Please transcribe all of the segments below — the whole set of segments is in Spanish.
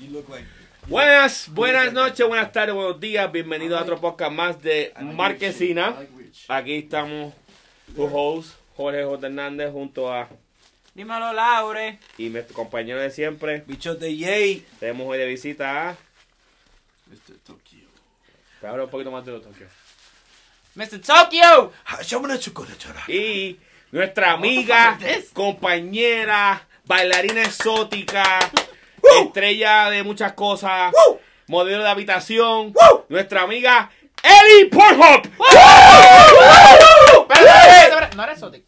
You look like. Buenas, buenas noches, buenas tardes, buenos días. Bienvenidos a otro podcast más de Marquesina. Aquí estamos, tu host, Jorge J. Hernández, junto a Dímelo, Laure. y mi compañero de siempre. Bichote yay. Tenemos hoy de visita a. Mr. Tokyo. Habla un poquito más de otro. Mr. Tokyo. Chocolate. Y nuestra amiga, compañera, bailarina exótica, Woo. estrella de muchas cosas, Woo. modelo de habitación, Woo. nuestra amiga Ellie espérate. No eres exótico.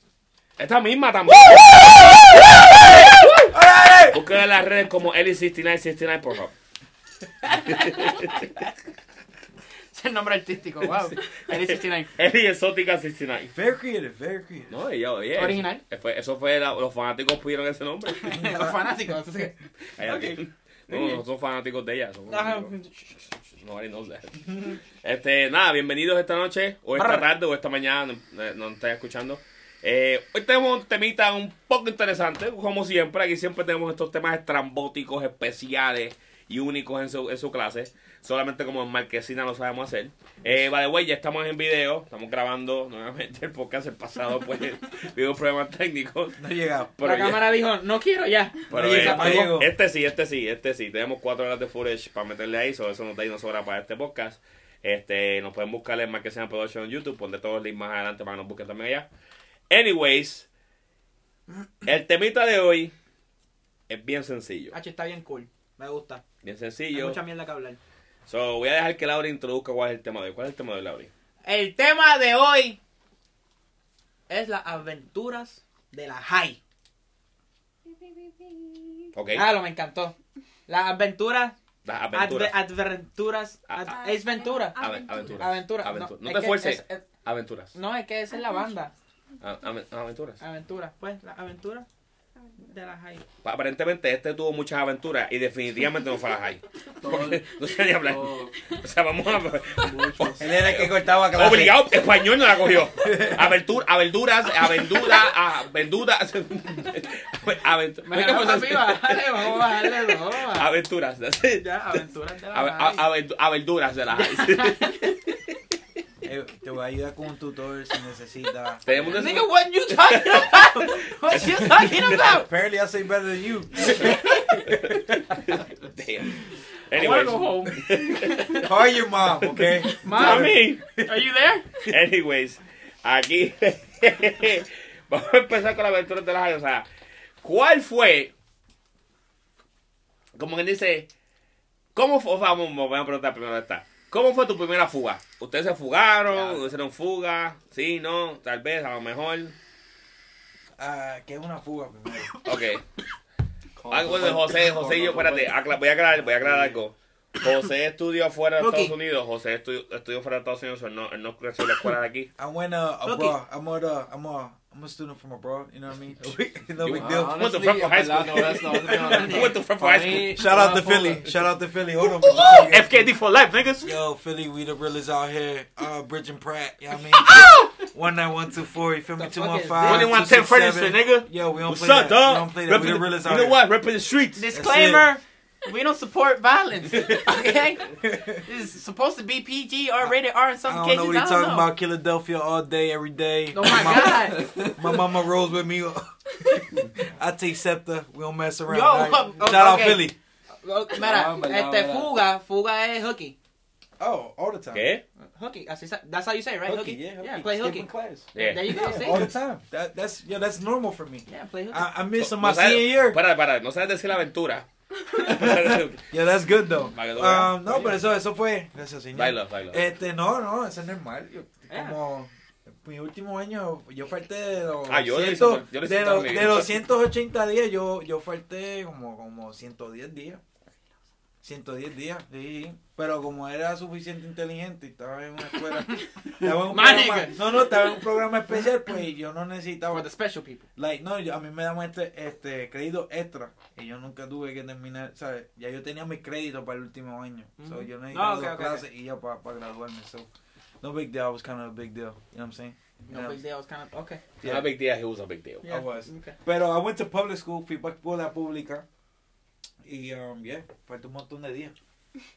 Esta misma también. Búsquela en las redes como Ellie6969 Pornhub. Es el nombre artístico, wow. Eddie 69. Ellie Exótica 69. Very creative, very creative. No, ella, oye. Original. Eso fue, eso fue la- los fanáticos pidieron ese nombre. Los fanáticos. eso sí. Ella Ok. tiene- No, no son fanáticos de ella. Son. Nobody knows that. Este, nada, bienvenidos esta noche, o esta tarde, o esta mañana, no, no nos están escuchando. Eh, hoy tenemos un temita un poco interesante, como siempre. Aquí siempre tenemos estos temas estrambóticos, especiales y únicos en su, en su clase. Solamente como en Marquesina lo sabemos hacer. Eh, by the way, ya estamos en video, estamos grabando nuevamente el podcast. El pasado, pues, hubo problemas técnicos. No he llegado. Pero La ya- cámara dijo, no quiero ya. pero Oye, eh, este sí, este sí, este sí. Tenemos cuatro horas de footage para meterle ahí, so eso nos da y nos sobra para este podcast. Este, nos pueden buscar en Marquesina Production en YouTube, pondré todos los links más adelante para que nos busquen también allá. Anyways, el temita de hoy es bien sencillo. H está bien cool. Me gusta. Bien Hay sencillo. mucha mierda que hablar. So, voy a dejar que Laura introduzca cuál es el tema de hoy. ¿Cuál es el tema de hoy, Laura? El tema de hoy es las aventuras de la high. Ok. Ah, lo me encantó. Las aventuras. Las aventuras. Adve- Aventuras. Ah, ad- es Ventura. Ave- aventuras. Aventura. Aventuras. No, te que fuerces. es- es- Aventuras. no, es que esa es la banda. A- aventuras. Aventuras. Pues, las aventuras de la high. Aparentemente este tuvo muchas aventuras y definitivamente no fue a la high. Porque no sé ni hablar. O sea, vamos a... Él era el que cortaba clase. Obligado, español no la cogió. Aventur, a verduras, a venduras, a venduras. Aventuras. Mejor papi, bájale, vamos a bajarle dos. Aventuras. Ya, aventuras de la high. a, vendu- a verduras de la high. Eh, te voy a ayudar con un tutor si necesitas. Tenemos de Nigga, what you talking about? What you talking about? Apparently I say better than you. Damn. I wanna Anyways. go home. Call your mom, okay? Mami. Are you there? Anyways, aquí vamos a empezar con la aventura de la high. O sea, ¿cuál fue? Como quien dice, ¿cómo fue? Vamos, vamos a preguntar primero esta. ¿Cómo fue tu primera fuga? ¿Ustedes se fugaron? Ya. ¿Hicieron fuga? Sí, no, tal vez, a lo mejor. Ah, que es una fuga primero. Ok. Ah, bueno, José, José y yo, espérate, acla- voy a aclarar, voy a aclarar algo. José estudió fuera de. Estados Unidos, José estudió, estudió fuera de Estados Unidos, él no, él no creció en la escuela de aquí. I went uh, abroad. I'm a, uh, I'm a, I'm a student from abroad. You know what I mean? no big deal. Went to Fresno High School. Went to Fresno High School. Shout out to Philly. Shout out to Philly. Hold on. FKD for life, niggas. Yo, Philly, we the realest out here. Uh, Bridge and Pratt. You know what I mean? One nine one two four. You feel me? The Two fuck one is five. this? 2110 Frederickson, nigga. Yo, we don't What's play up, that. We dog? don't play that. We the Reppin' realest you know what? Repping the streets. Disclaimer. We don't support violence. Okay? This supposed to be PG or rated R in some I don't cases. know what I he's don't talking know. about. Philadelphia all day, every day. Oh my god. My mama rolls with me. I take Scepter. We don't mess around. Yo, right? oh, Shout out. Philly. Oh, Mira, oh, verdad, este fuga, fuga es hooky. Oh, all the time. ¿Qué? Hooky, así sa- that's how you say it, right? Hooky, yeah, hooky. Yeah, play Skipping hooky. class. Yeah. There you go, Yeah, see? all the time. That, that's yeah, that's normal for me. Yeah, play hooky. I, I missed No my sabes- senior year. Para, para, no sabes decir la aventura. Yeah, that's good though. Um, no, pero eso, eso fue. Gracias, señor. Baila, baila. Este, no, no, eso es normal. Yo, Yeah. como mi último año, yo falté de los, Ah, yo lo hice yo lo de, los, de los 180 días, yo, yo falté como, como 110 días. 110 días, sí. Pero como era suficiente inteligente y estaba en una escuela. estaba en un My programa- nigga. no, no, estaba en un programa especial, pues yo no necesitaba. For the special people. Like, no, yo- a mí me daban este, este crédito extra y yo nunca tuve que terminar, ¿sabes? Ya yo tenía mi crédito para el último año. So Ujú. yo necesitaba Ah, ok, dos ok, clases y ya para graduarme. So no big deal, I was kind of a big deal. You know what I'm saying? No Yeah. big deal, it's kind of, okay. Not a big deal, he was a big deal. Yeah. I was. Okay. Pero I went to public school, fui para escuela pública. Y, um, yeah, falta un montón de días.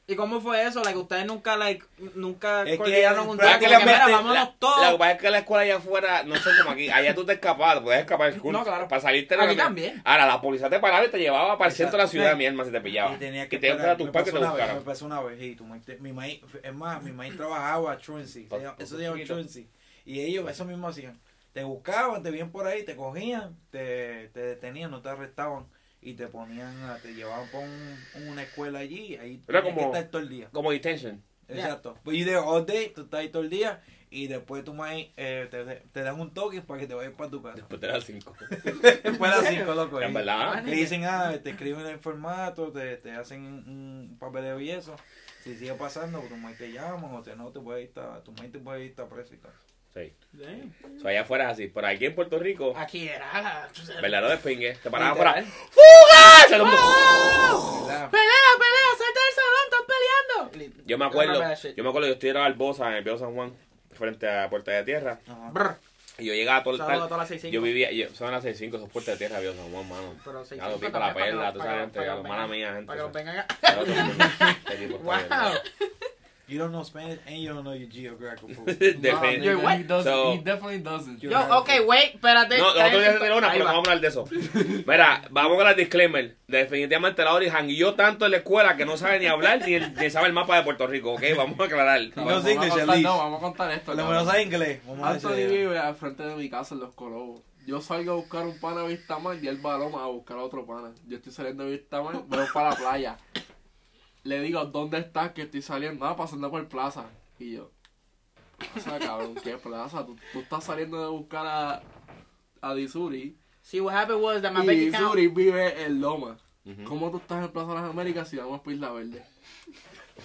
¿Y cómo fue eso? Like, ustedes nunca, like, nunca Es que un día como que, prácticamente mira, la- vámonos que todos. pasa es que la escuela allá afuera no son como aquí. Allá tú te escapas, puedes escapar del. No, claro. Para salirte de Aquí la- también. Ahora, la policía te paraba y te llevaba para el centro de la ciudad, mi hermano, si te pillaba. Y tenía que y te iba a esperar. tus padres que te buscaran. Me pasó una vez, y tu mi maíz, es más, mi maíz trabajaba a Truancy. Eso se llama. Truancy. Y ellos eso mismo hacían. Te buscaban, te veían por ahí, te cogían, te, te detenían, no te arrestaban. Y te ponían, a- te llevaban por un- una escuela allí. y Ahí Era como- que estar todo el día. Como detention. Exacto. You there all day, tú estás ahí todo el día. Y después tu maíz eh, te, te dan un toque para que te vayas para tu casa. Después de las 5. Después de las cinco, loco. En verdad. Te dicen, ah, te escriben el formato, te, te hacen un papeleo y eso. Si sigue pasando, tu maíz te llaman o te no, te puede ir, a- tu maíz te puede ir a preso y tal. Sí. Damn. So, allá afuera así. Pero aquí en Puerto Rico, Aquí era la... verdadero despingue. Te paraban Literal. afuera. ¡Fuga! ¿Verdad? ¡Pelea, pelea! ¡Salta del salón! ¡Están peleando! Yo me acuerdo, yo me acuerdo, yo estoy en Barbosa, en el Viejo San Juan, frente a Puerta de Tierra. Ajá. Y yo llegaba todo el a tal. todas las 6-5. Yo vivía, yo, son las 6.5, esos Puerta de Tierra, Viejo San Juan, mano. Pero Ya lo 6-5 pico la perla, tú sabes, para gente, mala vengan- mía, gente. Para que los vengan a... Bien. Wow. You don't know Spanish and you don't know your geographical food. Defin- You're what? He, doesn't, So- he definitely doesn't. Yo- Yo, ok, wait, espérate. No, nosotros ya tiró una, pero no va. vamos a hablar de eso. Mira, vamos con el disclaimer. Definitivamente la y yo tanto en la escuela que no sabe ni hablar ni, el- ni sabe el mapa de Puerto Rico, ¿ok? Vamos a aclarar. No, vamos, sí, a que contar, no, vamos a contar esto. Lo menos sabe inglés. Vamos a decir. vive al frente de mi casa en Los Colobos. Yo salgo a buscar un pana a Vistamar y él va a Loma a buscar a otro pana. Yo estoy saliendo de Vistamar, voy para la playa. Le digo, ¿dónde estás? Que estoy saliendo. Ah, pasando por plaza. Y yo, plaza, cabrón, ¿qué plaza? Tú, tú estás saliendo de buscar a, a Disuri. See, what happened was that my Y bank account... Disuri vive en Loma. Ujú. ¿Cómo tú estás en Plaza de las Américas si vamos por Isla Verde?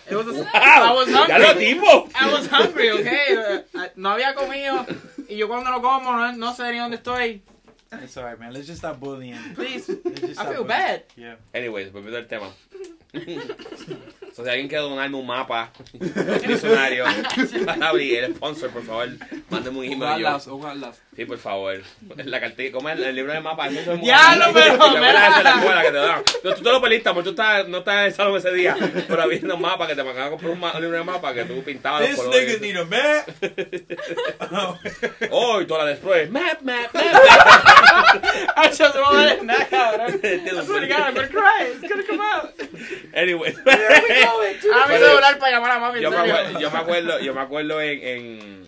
It was a, I was ¡Ya lo hungry. tipo! I was hungry, okay? Uh, no había comido. Y yo cuando no como, no, no sé ni dónde estoy. It's alright, man. Let's just stop bullying. Please. Just I stop feel bullying. bad. Yeah. Anyways, volviendo al tema. So, si alguien quiere donarme un mapa, un diccionario, para abrir el sponsor, por favor, mándeme un email. un atlas. Sí, por favor. La cartilla, ¿cómo es el libro de mapa? Eso es muy- Diablo, pero, ¿Te acuerdas mira. de la escuela que te dan? No, tú te lo perdiste, amor. Tú estás, no estás en el salón ese día. Pero había un mapa que te mandaban a comprar un, libro de mapa que tú pintabas This nigga need a map. Oh, y toda la después. Map, map, map. I just no vale nada, cabrón. I swear to God, I'm gonna cry. It's gonna come out. Anyway. A mi celular para llamar a mami, yo, en me serio. acuerdo, yo me acuerdo, yo me acuerdo en, en,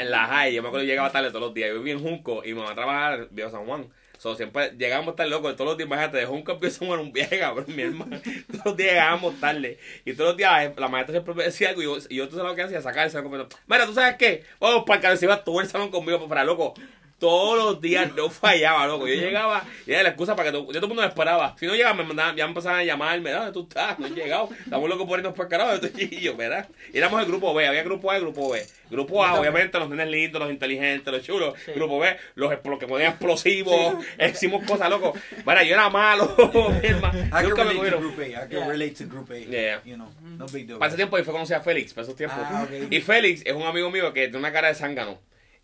en la high, yo me acuerdo que llegaba tarde todos los días. Yo vivía en Junco y me iba a trabajar Viejo San Juan. So, siempre llegábamos tarde, loco, todos los días, imagínate, de Junco a San Juan un viaje, cabrón, mi hermano. Todos los días llegábamos tarde. Y todos los días la maestra siempre decía algo y yo, y tú sabes lo que hacía, sacar el salón completo. Mira, ¿tú sabes qué? Vamos para el carro, se iba todo el salón conmigo para loco. Todos los días no fallaba, loco. Yo llegaba y era la excusa para que todo, yo todo el mundo me esperaba. Si no llegaba, me mandaban, ya me empezaban a llamarme, ¿dónde tú estás? No he llegado. Estamos locos por irnos para el carajo. Y yo, ¿verdad? Y éramos el grupo B, había grupo A y grupo B. Grupo A, obviamente, los nenes lindos, los inteligentes, los chulos. Sí. Grupo B, los explo- que ponían explosivos, hicimos cosas, loco. Mira, yo era malo, mi hermano. Nunca me relate to cogieron. Group A. I can Yeah. relate to Group A. Yeah. You know, no big deal. Para ese tiempo yo fue conocí a Félix, para esos tiempos. Ah, ok. Y Félix es un amigo mío que tiene una cara de zángano.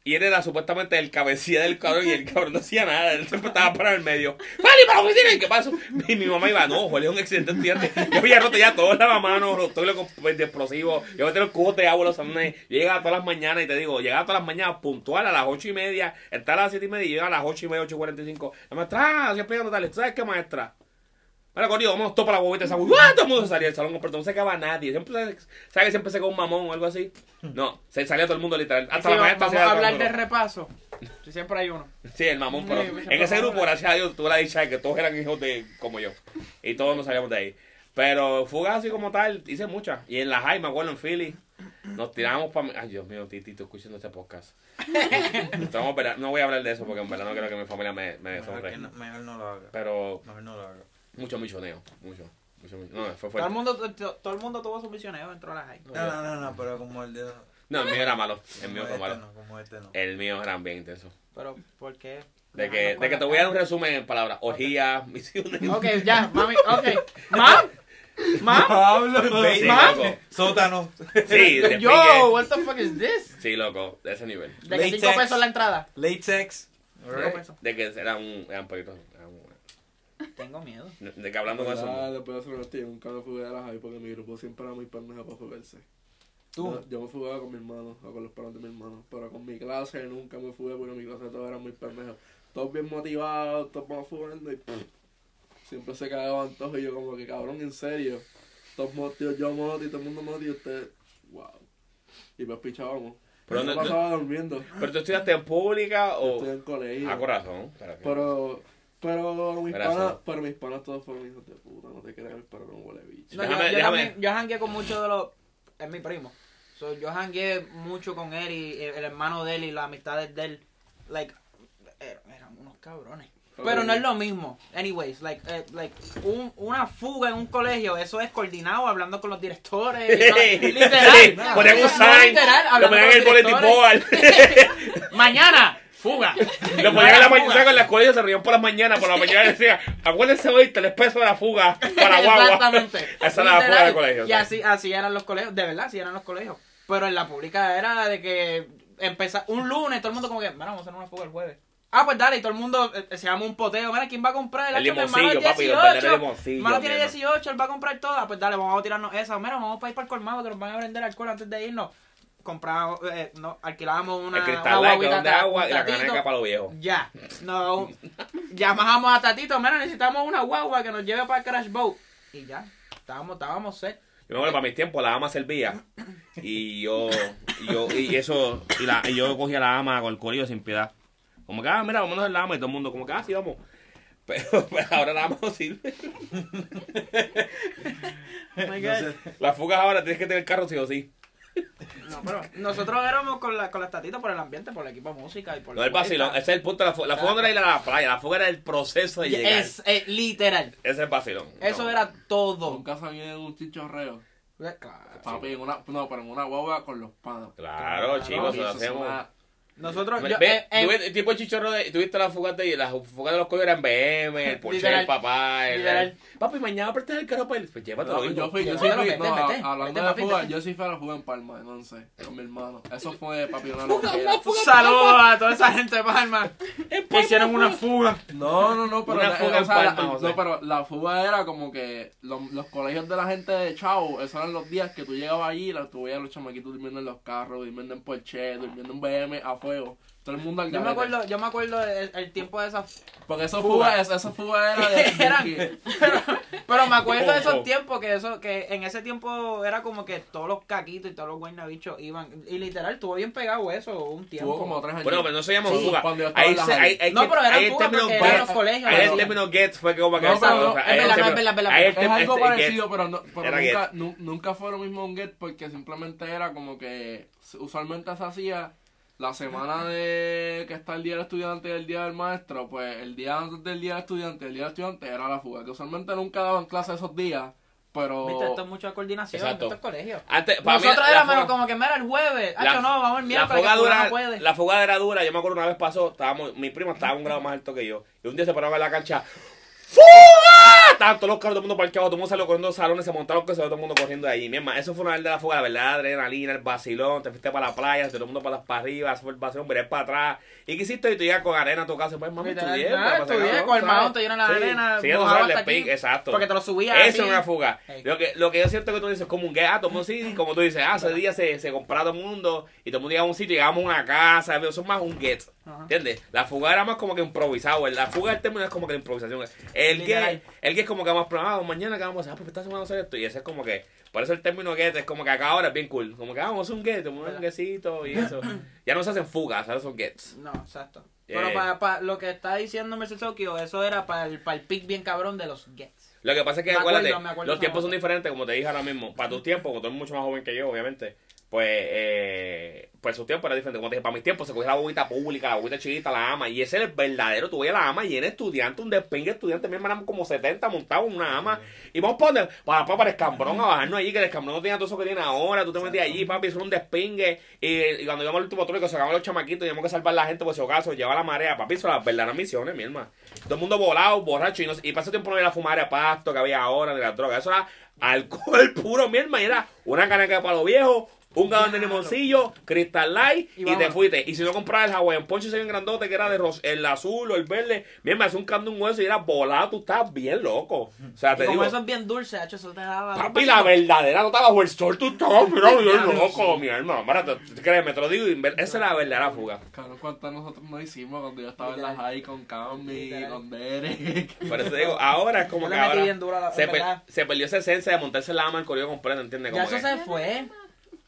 Y él era supuestamente el cabecilla del cabrón y el cabrón no hacía nada. Él siempre estaba parado en el medio. ¡Fali, para la oficina! ¿Y qué pasó? Y mi mamá iba, no, Juan, es un accidente estudiante. Yo había roto ya todos las manos, los todos los de explosivos. Yo metí los cubos de agua, los salones. Yo llegaba todas las mañanas y te digo, llegaba todas las mañanas puntual a las ocho y media. Estaba a las siete y media y llegaba a las ocho y media, ocho y cuarenta y cinco. La maestra, ah, siempre llegando tarde. ¿Tú sabes qué, maestra? Bueno, conmigo, vamos para la bobita esa. ¡Uah! Todo el mundo salía del salón completo. No se quedaba nadie. Siempre, ¿Sabes que siempre se quedó un mamón o algo así? No, se salía todo el mundo literal. Hasta la maestra vamos se a hablar de repaso. Siempre hay uno. Sí, el mamón, pero en ese grupo, gracias a Dios, tuve la dicha de que todos eran hijos de como yo. Y todos nos salíamos de ahí. Pero fugas así como tal, hice muchas. Y en la high, me acuerdo, en Philly, nos tirábamos para... Ay, Dios mío, Titi, estoy escuchando este podcast. Estamos, no voy a hablar de eso porque en verdad no quiero que mi familia me, me deshonre. mejor no lo haga. Pero Mejor no lo haga. Mucho michoneo, mucho. mucho micho- No, fue Todo el, fuerte. mundo, to- todo el mundo tuvo su misionero dentro de la high. No, no, no, no, pero como el de. No, el mío era malo. El como mío fue este malo. no, como este no. El mío era bien intenso. Pero, ¿por qué? De que, de que te voy a dar un resumen en palabras. Orgía, misiones. Ok, ya, mami, ok. ¿Mam? ¿Mam? Pablo, Sí, ¿Mam? Sótano. Sí, de Yo, pique. what the fuck is this? Sí, loco, de ese nivel. De que 5 Latex. pesos la entrada. Latex. Cinco pesos. De que era un, era un poquito. era un- Tengo miedo. De, que hablando con eso. Ah, después de hacer una yo nunca me fugué de las high porque mi grupo siempre era muy pendejo para fugarse. Tú. Yo, yo me fugaba con mi hermano, o con los padres de mi hermano, pero con mi clase nunca me fugué porque en mi clase todos eran muy pendejos. Todos bien motivados, todos vamos fugando y pff, siempre se cagaban todos y yo como que cabrón, en serio. Todos motivados, yo moto y todo el mundo moto y ustedes, wow. Y pues pichábamos. Pero no- pasaba durmiendo. ¿Pero tú estudiaste en pública Yo o...? estoy en colegio. Ah, corazón. Pero, Pero, mis panas, pero mis panas todos fueron hijos de puta, no te creas, pero no huele bicho. No, Déjame- yo, yo déjame- también, yo jangué con muchos de los... Es mi primo. So, yo jangué mucho con él y el, el hermano de él y las amistades de él. Like, er- eran unos cabrones. Pero no es lo mismo. Anyways, like, eh, like un- una fuga en un colegio, eso es coordinado, hablando con los directores. y todo. literal. Ponían un No, sign, literal, lo ponían en el board. Mañana, fuga. Lo ponían en la mañana con la escuela y se rían por las mañanas. Por la mañana decía, acuérdense hoy, tres pesos de la fuga para guagua. Exactamente. Esa era la fuga del colegio. Y así, así eran los colegios, de verdad, así eran los colegios. Pero en la pública era de que empezar un lunes, todo el mundo como que, mira, vamos a hacer una fuga el jueves. Ah, pues dale, y todo el mundo eh, se llama un poteo. Mira, ¿quién va a comprar el El hermano limoncillo, papi, los verdaderos 18. limoncillos, Mi hermano tiene mierda. 18, él va a comprar todo. Ah, pues dale, vamos a tirarnos esa. Mira, vamos para ir para el colmado que nos van a vender alcohol antes de irnos. Compramos, eh, no, alquilábamos una, El cristal galón de agua y la caneca para los viejos. Ya, no. Llamábamos a Tatito, mira, necesitamos una guagua que nos lleve para el Crash Boat. Y ya, estábamos, estábamos set. Yo me acuerdo, para mis tiempos, la ama servía. Y yo, y yo, y eso, y, la, y yo cogía la ama con el corillo sin piedad. Como que, ah, mira, vámonos al ama. Y todo el mundo, como que, ah, sí, vamos. Pero, pero ahora la ama no sirve. Oh my God. No sé. Las fugas ahora tienes que tener carro sí o sí. No, pero nosotros éramos con, la, con las tatitas por el ambiente, por el equipo de música y por No el vacilón, ese es el punto de la fuga. La fuga no era ir a la playa, la fuga era el proceso de llegar. Es eh, literal. Ese es el vacilón. Eso No. era todo. Nunca sabía en un chichorreo. Eh, Claro. Papi, en una, no, pero en una guagua con los panos. Claro, chicos, eso es hacemos. una- Nosotros, Ve, yo, ve, eh, eh, tú ves- tipo chichorro de, tuviste la fuga de las fugas de los coños eran BM, el Porsche, el papá, el, el- papi, mañana prestas el carro para él. Pues llévatelo, No, yo fui, yo sí fui, no, hablando de papi, fuga, yo sí fui a la fuga en Palma, en once, con mi hermano. Eso fue, papi, una loquera. saludos a toda esa gente de Palma que hicieron una fuga. No, no, no, pero, Una la, fuga o en sea, Palma, la, no, pero la fuga era como que los, los colegios de la gente de Chavo, esos eran los días que tú llegabas allí y la- tú veías a los chamaquitos durmiendo en los carros, durmiendo en Porsche, durmiendo en BM a fuego. Todo el mundo al Yo me acuerdo, yo me acuerdo el, el tiempo de esa Porque eso fuga. fuga, esa, esa fuga era de... Eran- que- pero, pero me acuerdo de oh. esos tiempos que eso que en ese tiempo era como que todos los caquitos y todos los guaynabichos iban y literal estuvo bien pegado eso un tiempo Tuvo como tres años. Bueno, pero no se llama Sí, fuga. cuando yo estaba Ahí en la se, ahí, ahí No, que- pero era el fuga porque get- eran los colegios, Ahí el ¿no? término get fue como que No, pero o sea, es verdad, es verdad, algo este, parecido, pero, no, pero nunca, nu- nunca fue lo mismo un get porque simplemente era como que usualmente se hacía la semana de que está el día del estudiante y el día del maestro, pues el día antes del día del estudiante, el día del estudiante era la fuga, que usualmente nunca daban clases esos días, pero... Viste, esto es mucha coordinación Exacto. en estos colegios. Antes, para Nosotros la éramos fuga- como que mira el jueves, la- Hacho, no, vamos el la miércoles fuga que fulano dura, puede. la fuga era dura, yo me acuerdo una vez pasó, estábamos, mi primo estaba un grado más alto que yo, y un día se pararon en la cancha, ¡Fuga! Estaban todos los carros, todo el mundo parqueado, todo el mundo salió corriendo los salones, se montaron que se todo el mundo corriendo de allí. Mi hermano, eso fue una vez de la fuga, la verdad, adrenalina, el vacilón, te fuiste para la playa, todo el mundo para, para arriba, eso fue el vacilón, miré para atrás. ¿Y qué hiciste? Y tú llegas con arena a tu casa, pues mami, estudié. ah, estudié cabrón, con el ¿sabes? mahón, te llenan la arena, Sí, eso fue el speak, exacto. porque te lo subías Eso es una fuga. Lo que, lo que yo siento que tú dices, como un gato, como sí, como tú dices, ah, ese día se, se compraba todo el mundo y todo el mundo llegaba a un sitio, llegamos a una casa, eso es más un get. ¿Entiendes? La fuga era más como que improvisado. La fuga del término es como que la improvisación. El get, el get es como que vamos programado, mañana que vamos a hacer, ah, pues esta semana vamos a hacer esto. Y ese es como que, por eso el término get es como que acá ahora es bien cool. Como que ah, vamos a un get, un guetcito y eso. ya no se hacen fugas, ahora son gets. No, exacto. Yeah. Pero para, para lo que está diciendo Mercedes Tokyo, eso era para el, para el pick bien cabrón de los Gets. Lo que pasa es que, Me acuerdo, acuérdate, me acuerdo los tiempos son diferentes, como te dije ahora mismo. Para tus tiempos, como tú eres mucho más joven que yo, obviamente, pues, eh, pues su tiempo era diferente. Como te dije, para mis tiempos se cogía la bobita pública, la bobita chiquita, la ama, y ese era el verdadero. Veías la ama llena de estudiantes, un despingue de estudiantes, mi hermano, como 70 montados en una ama. Y vamos para, donde- para, para, para el escambrón a bajarnos allí, que el escambrón no tenía todo eso que tiene ahora. Tú te metías allí, papi, eso era un despingue. Y, y cuando íbamos al último trópico, sacaban los chamaquitos, teníamos que salvar a la gente por si acaso, llevar la marea, papi, eso las verdaderas misiones, mi hermano. Todo el mundo volado, borracho, y, no, y para ese tiempo no había la fumada de pasto que había ahora, de la droga. Eso era alcohol puro, mi hermano, y era una caneca para los viejos, un galón de limoncillo, Crystal Light Y y, te fuiste. Y si no comprabas el Hawaiian Poncho ese bien grandote que era de ros- el azul o el verde, mira, me hace un canto un hueso y era volado, tú estás bien loco. O sea, Y te como digo, eso es bien dulce, hacho, eso te daba. papi, la verdadera nota bajo el sol, tú estás mira, bien loco, mi hermano. Mira, te- créeme, te lo digo, esa es la verdadera fuga. Cabrón, ¿cuántas nosotros no hicimos cuando yo estaba en la high con Cami, con Derek? Por eso te digo, ahora es como Yo que ahora bien se, perdió esa esencia de montarse la ama en corrido completo, ¿entiendes? Ya eso que se fue.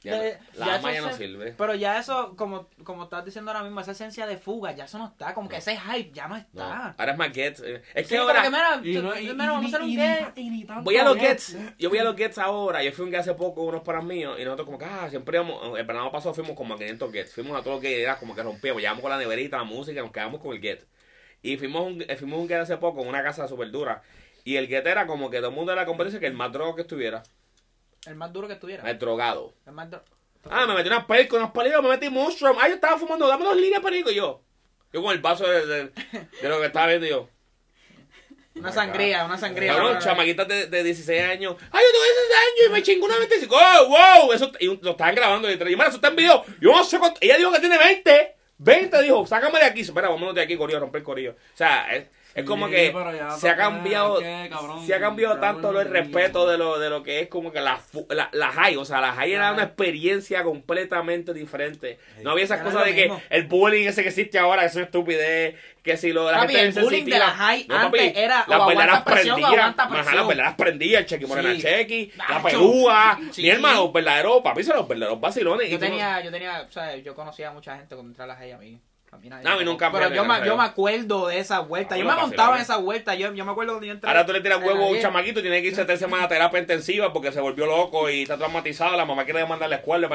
Ya no- de- la ya ama ya no se- sirve. Pero ya eso, como, como estás diciendo ahora mismo, esa esencia de fuga, ya eso no está. Como que ese hype ya no No, está. ahora es más Gets. eh. Es Sí, que como ahora... que mira, Y tú- no- y- mira, vamos a hacer un y- qué. y- y ni tanto Voy a los Gets. Yo voy a los Gets ahora. Yo fui un Gets hace poco, unos para míos. Y nosotros como que, ah, siempre íbamos, el verano pasado fuimos como a 500 Gets. Fuimos a todo lo que era como que rompíamos. Llevamos con la neverita, la música, nos quedamos con el Get. Y fuimos un, eh, fuimos un Get hace poco en una casa súper dura. Y el Get era como que todo el mundo de la competencia que el más drogo que estuviera. El más duro que estuviera. El drogado. El más. Ah, me metí unas pelco, unos palillos, me metí mushroom. Ah, yo estaba fumando, dame dos líneas perico. Y yo, yo con el vaso de, de, de lo que estaba viendo yo. Una sangría, una sangría. Cabrón, chamaquitas de, de 16 años. Ay, yo tengo 16 años y me chingo una 25. ¡Oh, wow! Eso, y lo estaban grabando. Y mira, eso está en video. Yo no sé cuánto. Ella dijo que tiene 20. 20 dijo, sácame de aquí. Espera, vámonos de aquí, corillo, romper el corillo. O sea, es, es como Sí, que se ha cambiado. ¿qué, cabrón? Se ha cambiado tanto no el es respeto de lo, de lo que es como que la, fu- la, la high. O sea, la high era La una high. experiencia completamente diferente. No había esas cosas de que el bullying ese que existe ahora, eso es estupidez. Que si lo la Papi, gente el bullying de la high No, papi, antes era o las aguanta verdaderas presión o prendían. aguanta Ajá, presión. las verdaderas prendían. El chequi morena Sí. chequi, la pelúa. Sí. Mi hermano, los verdaderos, papi, son los verdaderos vacilones. Yo tenía, yo tenía, o sea, yo conocía a mucha gente cuando entré a las a mí. A mí nadie No, a mí me nunca. Pero me- yo, me- yo me acuerdo de esa vuelta. Ah, Yo me montaba en esa vuelta. Yo, yo me acuerdo cuando yo entré. Ahora tú le tiras la huevo a un chamaquito y tiene que irse tres semanas a terapia intensiva porque se volvió loco y está traumatizado. La mamá quiere mandarle a la escuela.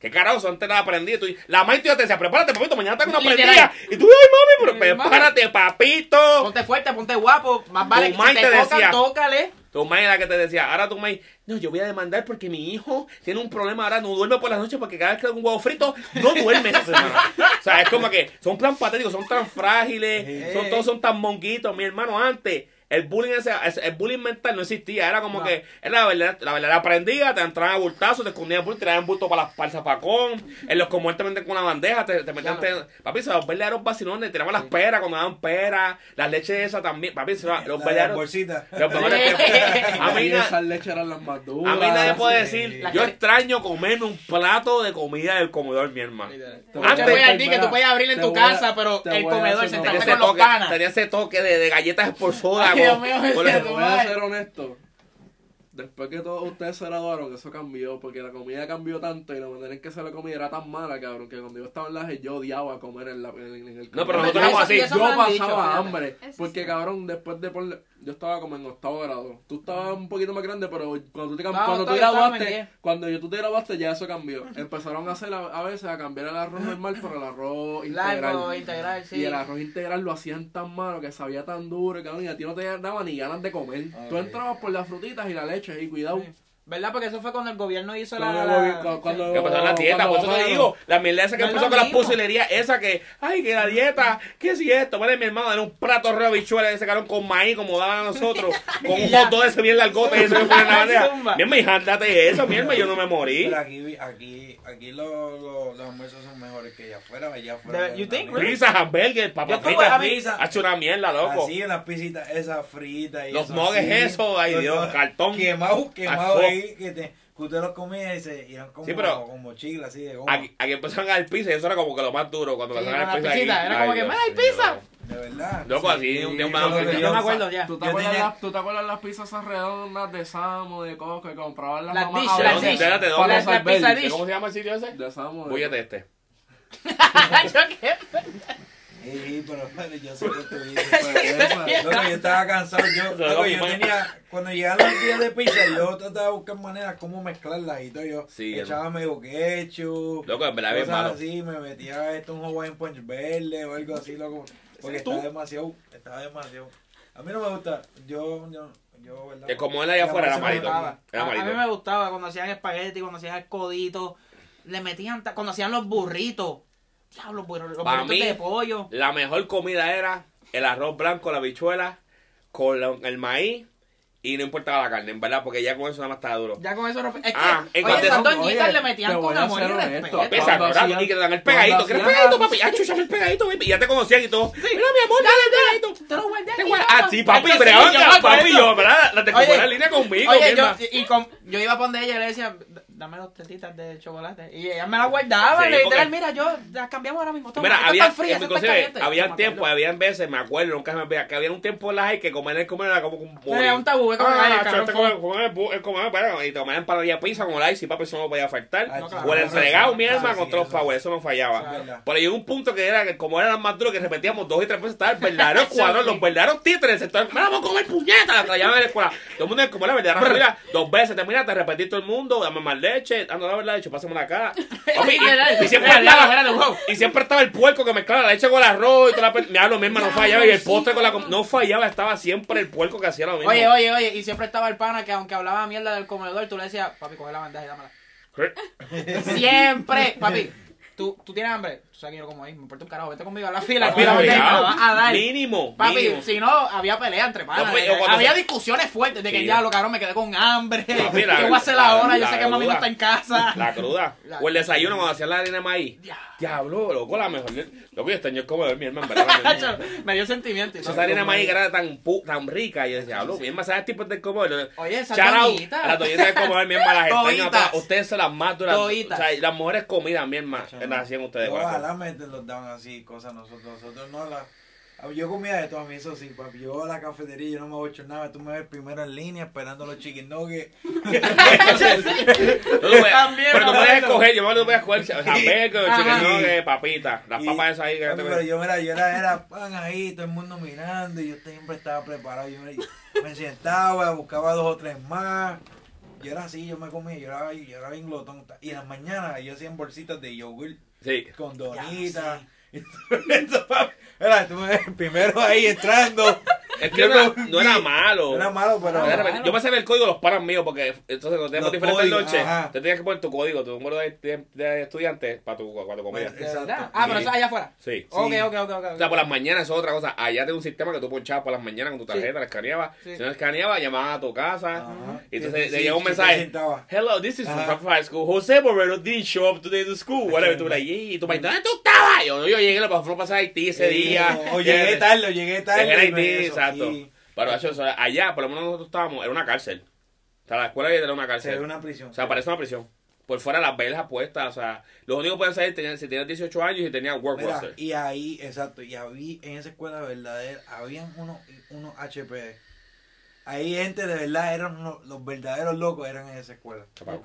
¿Qué carajo? Son antes nada aprendido. Tú- La mamá y tú ya te decía, prepárate, papito, mañana tengo una prendida. Y tú, ay, mami, pero mami. prepárate, papito. Ponte fuerte, ponte guapo. Más vale Tu que si te, te tocan, decía. tócale. Tu mamá era la que te decía, ahora tu mamá, no, yo voy a demandar porque mi hijo tiene un problema, ahora no duerme por las noches porque cada vez que le un huevo frito, no duerme esa semana. o sea, es como que son tan patéticos, son tan frágiles, son, todos son tan monguitos. Mi hermano, antes, el bullying ese, el bullying mental no existía, era como No. que, era la verdad, la verdad aprendía, te entraban a bultazos, te escondían bulto, tiraban bulto para, las- para el zafacón, en los comunes te metían con una bandeja, te, te metían, Claro. te- papi, se los verdaderos vacilones, tiraban las peras cuando daban peras, las leches esas también, papi, se los, los verdaderos... bolsita. Los mejores tiempos. A mí, esas leches eran las más duras. a mí nadie puede sí. decir, La yo que- extraño comerme un plato de comida del comedor, mi hermano. Te Antes- voy a decir que tú puedes abrir en Te tu casa, pero te el comedor se está con los panas. tenía ese toque de, de galletas por soda. Dios mío, voy a ser honesto. Después que todos ustedes se graduaron, eso cambió, porque la comida cambió tanto y la manera en que se la comida era tan mala, cabrón, que cuando yo estaba en la G yo odiaba comer en, la, en, en el No, pero nosotros éramos así. Yo pasaba dicho, hambre, Eso porque sí. cabrón, después de por... Yo estaba como en octavo grado. Tú estabas un poquito más grande, pero cuando tú te, No, cuando tú graduaste, cuando yo, tú te graduaste ya eso cambió. Empezaron a hacer a, a veces a cambiar el arroz normal por el arroz integral. Largo, integral, sí. Y el arroz integral lo hacían tan malo que sabía tan duro, cabrón, y a ti no te daba ni ganas de comer. Tú Ok. entrabas por las frutitas y la leche, y cuidado. Sí. ¿Verdad? Porque eso fue cuando el gobierno hizo la... cuando- Que empezó la dieta, por eso te digo, la mierda esa que No es empezó con la mismo. pusilería, esa que, ay, que la dieta, ¿qué si esto? Vale, mi hermano, era un plato de habichuelas ese cabrón con maíz, como daban a nosotros, con un hot dog ese bien largote, ese que ponen en la bandeja. Zumba. Mi hermano, jándate eso, mi hermano, yo no me morí. Pero aquí, aquí, aquí los, los, los almuerzos son mejores que allá afuera. Allá afuera The- you think, really? Hamburger, papas fritas, ha hecho una mierda, loco. Así en las pisitas esas fritas y Los eso nuggets eso, ay Dios, cartón. Quemado, quemado. Ahí, que, te, que usted los comía y se iban como, Sí, pero- como chicles así de goma. Aquí, aquí empezaron a dar pizza y eso era como que lo más duro cuando Sí, empezaron a con dar la pizza. era como que, "Mira, hay pizza". De verdad. Loco, así, un día más- Yo me acuerdo ya. ¿Tú te, acuerdas tenía- las, ¿Tú te acuerdas las pizzas esas redondas de Samo, de Coco, que compraban las Las mamás las dish. Espérate, Para ¿dónde? La- la salvar. pizza dish. ¿Cómo se llama el sitio ese? De Samo. de- Búllate este. ¿Yo qué? Sí, pero pero yo sé que tú dices. Loco, yo estaba cansado. Yo, Lo loco, yo tenía, cuando llegaban los días de pizza, yo trataba de buscar maneras cómo mezclarlas y todo. Yo Sí, echaba medio ketchup, Loco, en verdad, bien malo. así, me metía esto un Hawaiian Punch verde o algo así, loco. Porque estaba demasiado, estaba demasiado. A mí no me gusta, yo, yo, yo, ¿verdad? Que como él allá afuera era malito. a, a mí me gustaba cuando hacían espagueti, cuando hacían el codito, le metían, cuando hacían los burritos, diablo, burritos, los Pa' burritos mí- de pollo. La mejor comida era el arroz blanco, la habichuela, con la- el maíz y no importaba la carne, en verdad, porque ya con eso nada más estaba duro. Ya con eso rompe- Es que, Ah, en oye, esas doñitas le metían con a amor y respeto. Y que te dan el pegadito, ¿quieres pegadito, papi? Ah, el pegadito, baby. Y ya te conocían y todo. Mira, mi amor, dale el pegadito. Te lo guardé aquí. Ah, sí, papi, sí, me papi, yo, ¿verdad? La te en línea conmigo, Oye, yo, y yo iba para donde ella y le decía, dame dos tetitas de chocolate. Y ella me las guardaba. Sí, le literal, porque- mira, yo las cambiamos ahora mismo. Toma, Mira, había, frías, había tiempo, acuerdo. habían veces, me acuerdo, nunca se me olvida, que había un tiempo en la high que comer el comer era como un Era un tabú, es como Ah, el comer, bueno, y te comer empanadilla pizza con la y papi, eso no podía faltar. O el entregado, mi sí, con todos los eso. power, eso no fallaba. Pero llegó un punto que era que como eran más duros que repetíamos dos y tres veces, estaba el verdadero cuadro, los verdaderos títeres, entonces, "Mira, vamos a comer puñetas, la llamaban en la escuela. Todo el mundo es como la verdadera dos veces, terminaste, repetí todo el mundo, dame más leche, dando la verdad, leche, pásamela acá. Papi, y, y siempre wow. y siempre estaba el puerco que mezclaba la leche con el arroz y toda la Me hablo, mi hermano, no fallaba y el postre con la no fallaba, estaba siempre el puerco que hacía lo mismo. Oye, oye, oye, y siempre estaba el pana que aunque hablaba mierda del comedor, tú le decías, papi, coge la bandeja y dámela. Siempre, papi. ¿Tú, tú tienes hambre, tú sabes que yo como ahí, me importa un carajo, vete conmigo a la fila, Papi, coge la bandeja y me la obligado. vas a dar. Mínimo, Papi, mínimo. si no, había pelea entre panas. No, pues, de- había se- discusiones fuertes de que Sí. ya, lo cabrón, me quedé con hambre. Papi, la- ¿Qué voy a hacer la- ahora? Yo la sé que mami no está en casa. La cruda. La- O el desayuno cuando hacían la harina de maíz. Ya. Diablo, loco, la mejor. Loco, yo extraño el comedor, mi hermano, me dio sentimiento. Esa harina de maíz que era tan, pu- tan rica. Y yo decía, diablo, mi hermano, ¿sabes tipos del comedor? Oye, esas Shout out doñitas. a las doñitas del comedor, mi hermano, las extraño. Ustedes son las más duras. O Toditas. sea, las mejores comidas, mi hermano, las hacían ustedes. Me los daban así, cosas nosotros. Nosotros no la. Yo comía de todo a mí, eso sí, papi. Yo a la cafetería, yo no me voy a nada. Tú me ves primero en línea esperando los chicken nuggets. También, pero tú puedes escoger, yo no puedes escoger hamburger, Ajá. chicken nugget, papitas, las Y- papas esas ahí que papi, te pero yo, mira, yo era, era pan ahí, todo el mundo mirando. Y yo siempre estaba preparado. Yo me, me sentaba, buscaba dos o tres más. Yo era así, yo me comía, yo era, yo era bien glotón. Y en las mañanas yo hacía bolsitas de yogur Sí. con donitas. Eso, papi. Mira, tú me primero ahí entrando. Es que no era, no era malo. No era malo, pero. De repente, Yo sabía el código de los panas míos porque entonces cuando teníamos Los diferentes noches, te tenías que poner tu código, tu número de, de, de estudiante para tu cuando comías. ¿De Exacto. Ah, pero Sí. eso allá afuera. Sí. Ok, Sí. ok, ok, ok. O sea, por las mañanas eso es otra cosa. Allá tengo un sistema que tú ponchabas por las mañanas con tu Sí. tarjeta, la escaneabas. Sí. Si no escaneabas, llamaban a tu casa. Ajá. Y entonces Sí, te sí, llega un sí, mensaje. Hello, this is from. High School. José Moreno didn't show up today to school. Whatever. Y tú like, y tú me dices, ¿dónde tú estabas? Yo, no, yo llegué, lo pasó pasar a Haití ese Sí, día. O llegué tarde, o llegué tarde. Llegué a Haití, exacto. Pero eso, allá, por lo menos nosotros estábamos, era una cárcel. O sea, la escuela era una cárcel. ve una prisión. O sea, parece una prisión. Por fuera las velas puestas, o sea, los únicos que pueden salir tenían, si tenías 18 años y tenías work Mira, roster. y ahí, exacto, y había, en esa escuela verdadera, habían unos, unos HP. Ahí gente de verdad eran los verdaderos locos eran en esa escuela. Ah.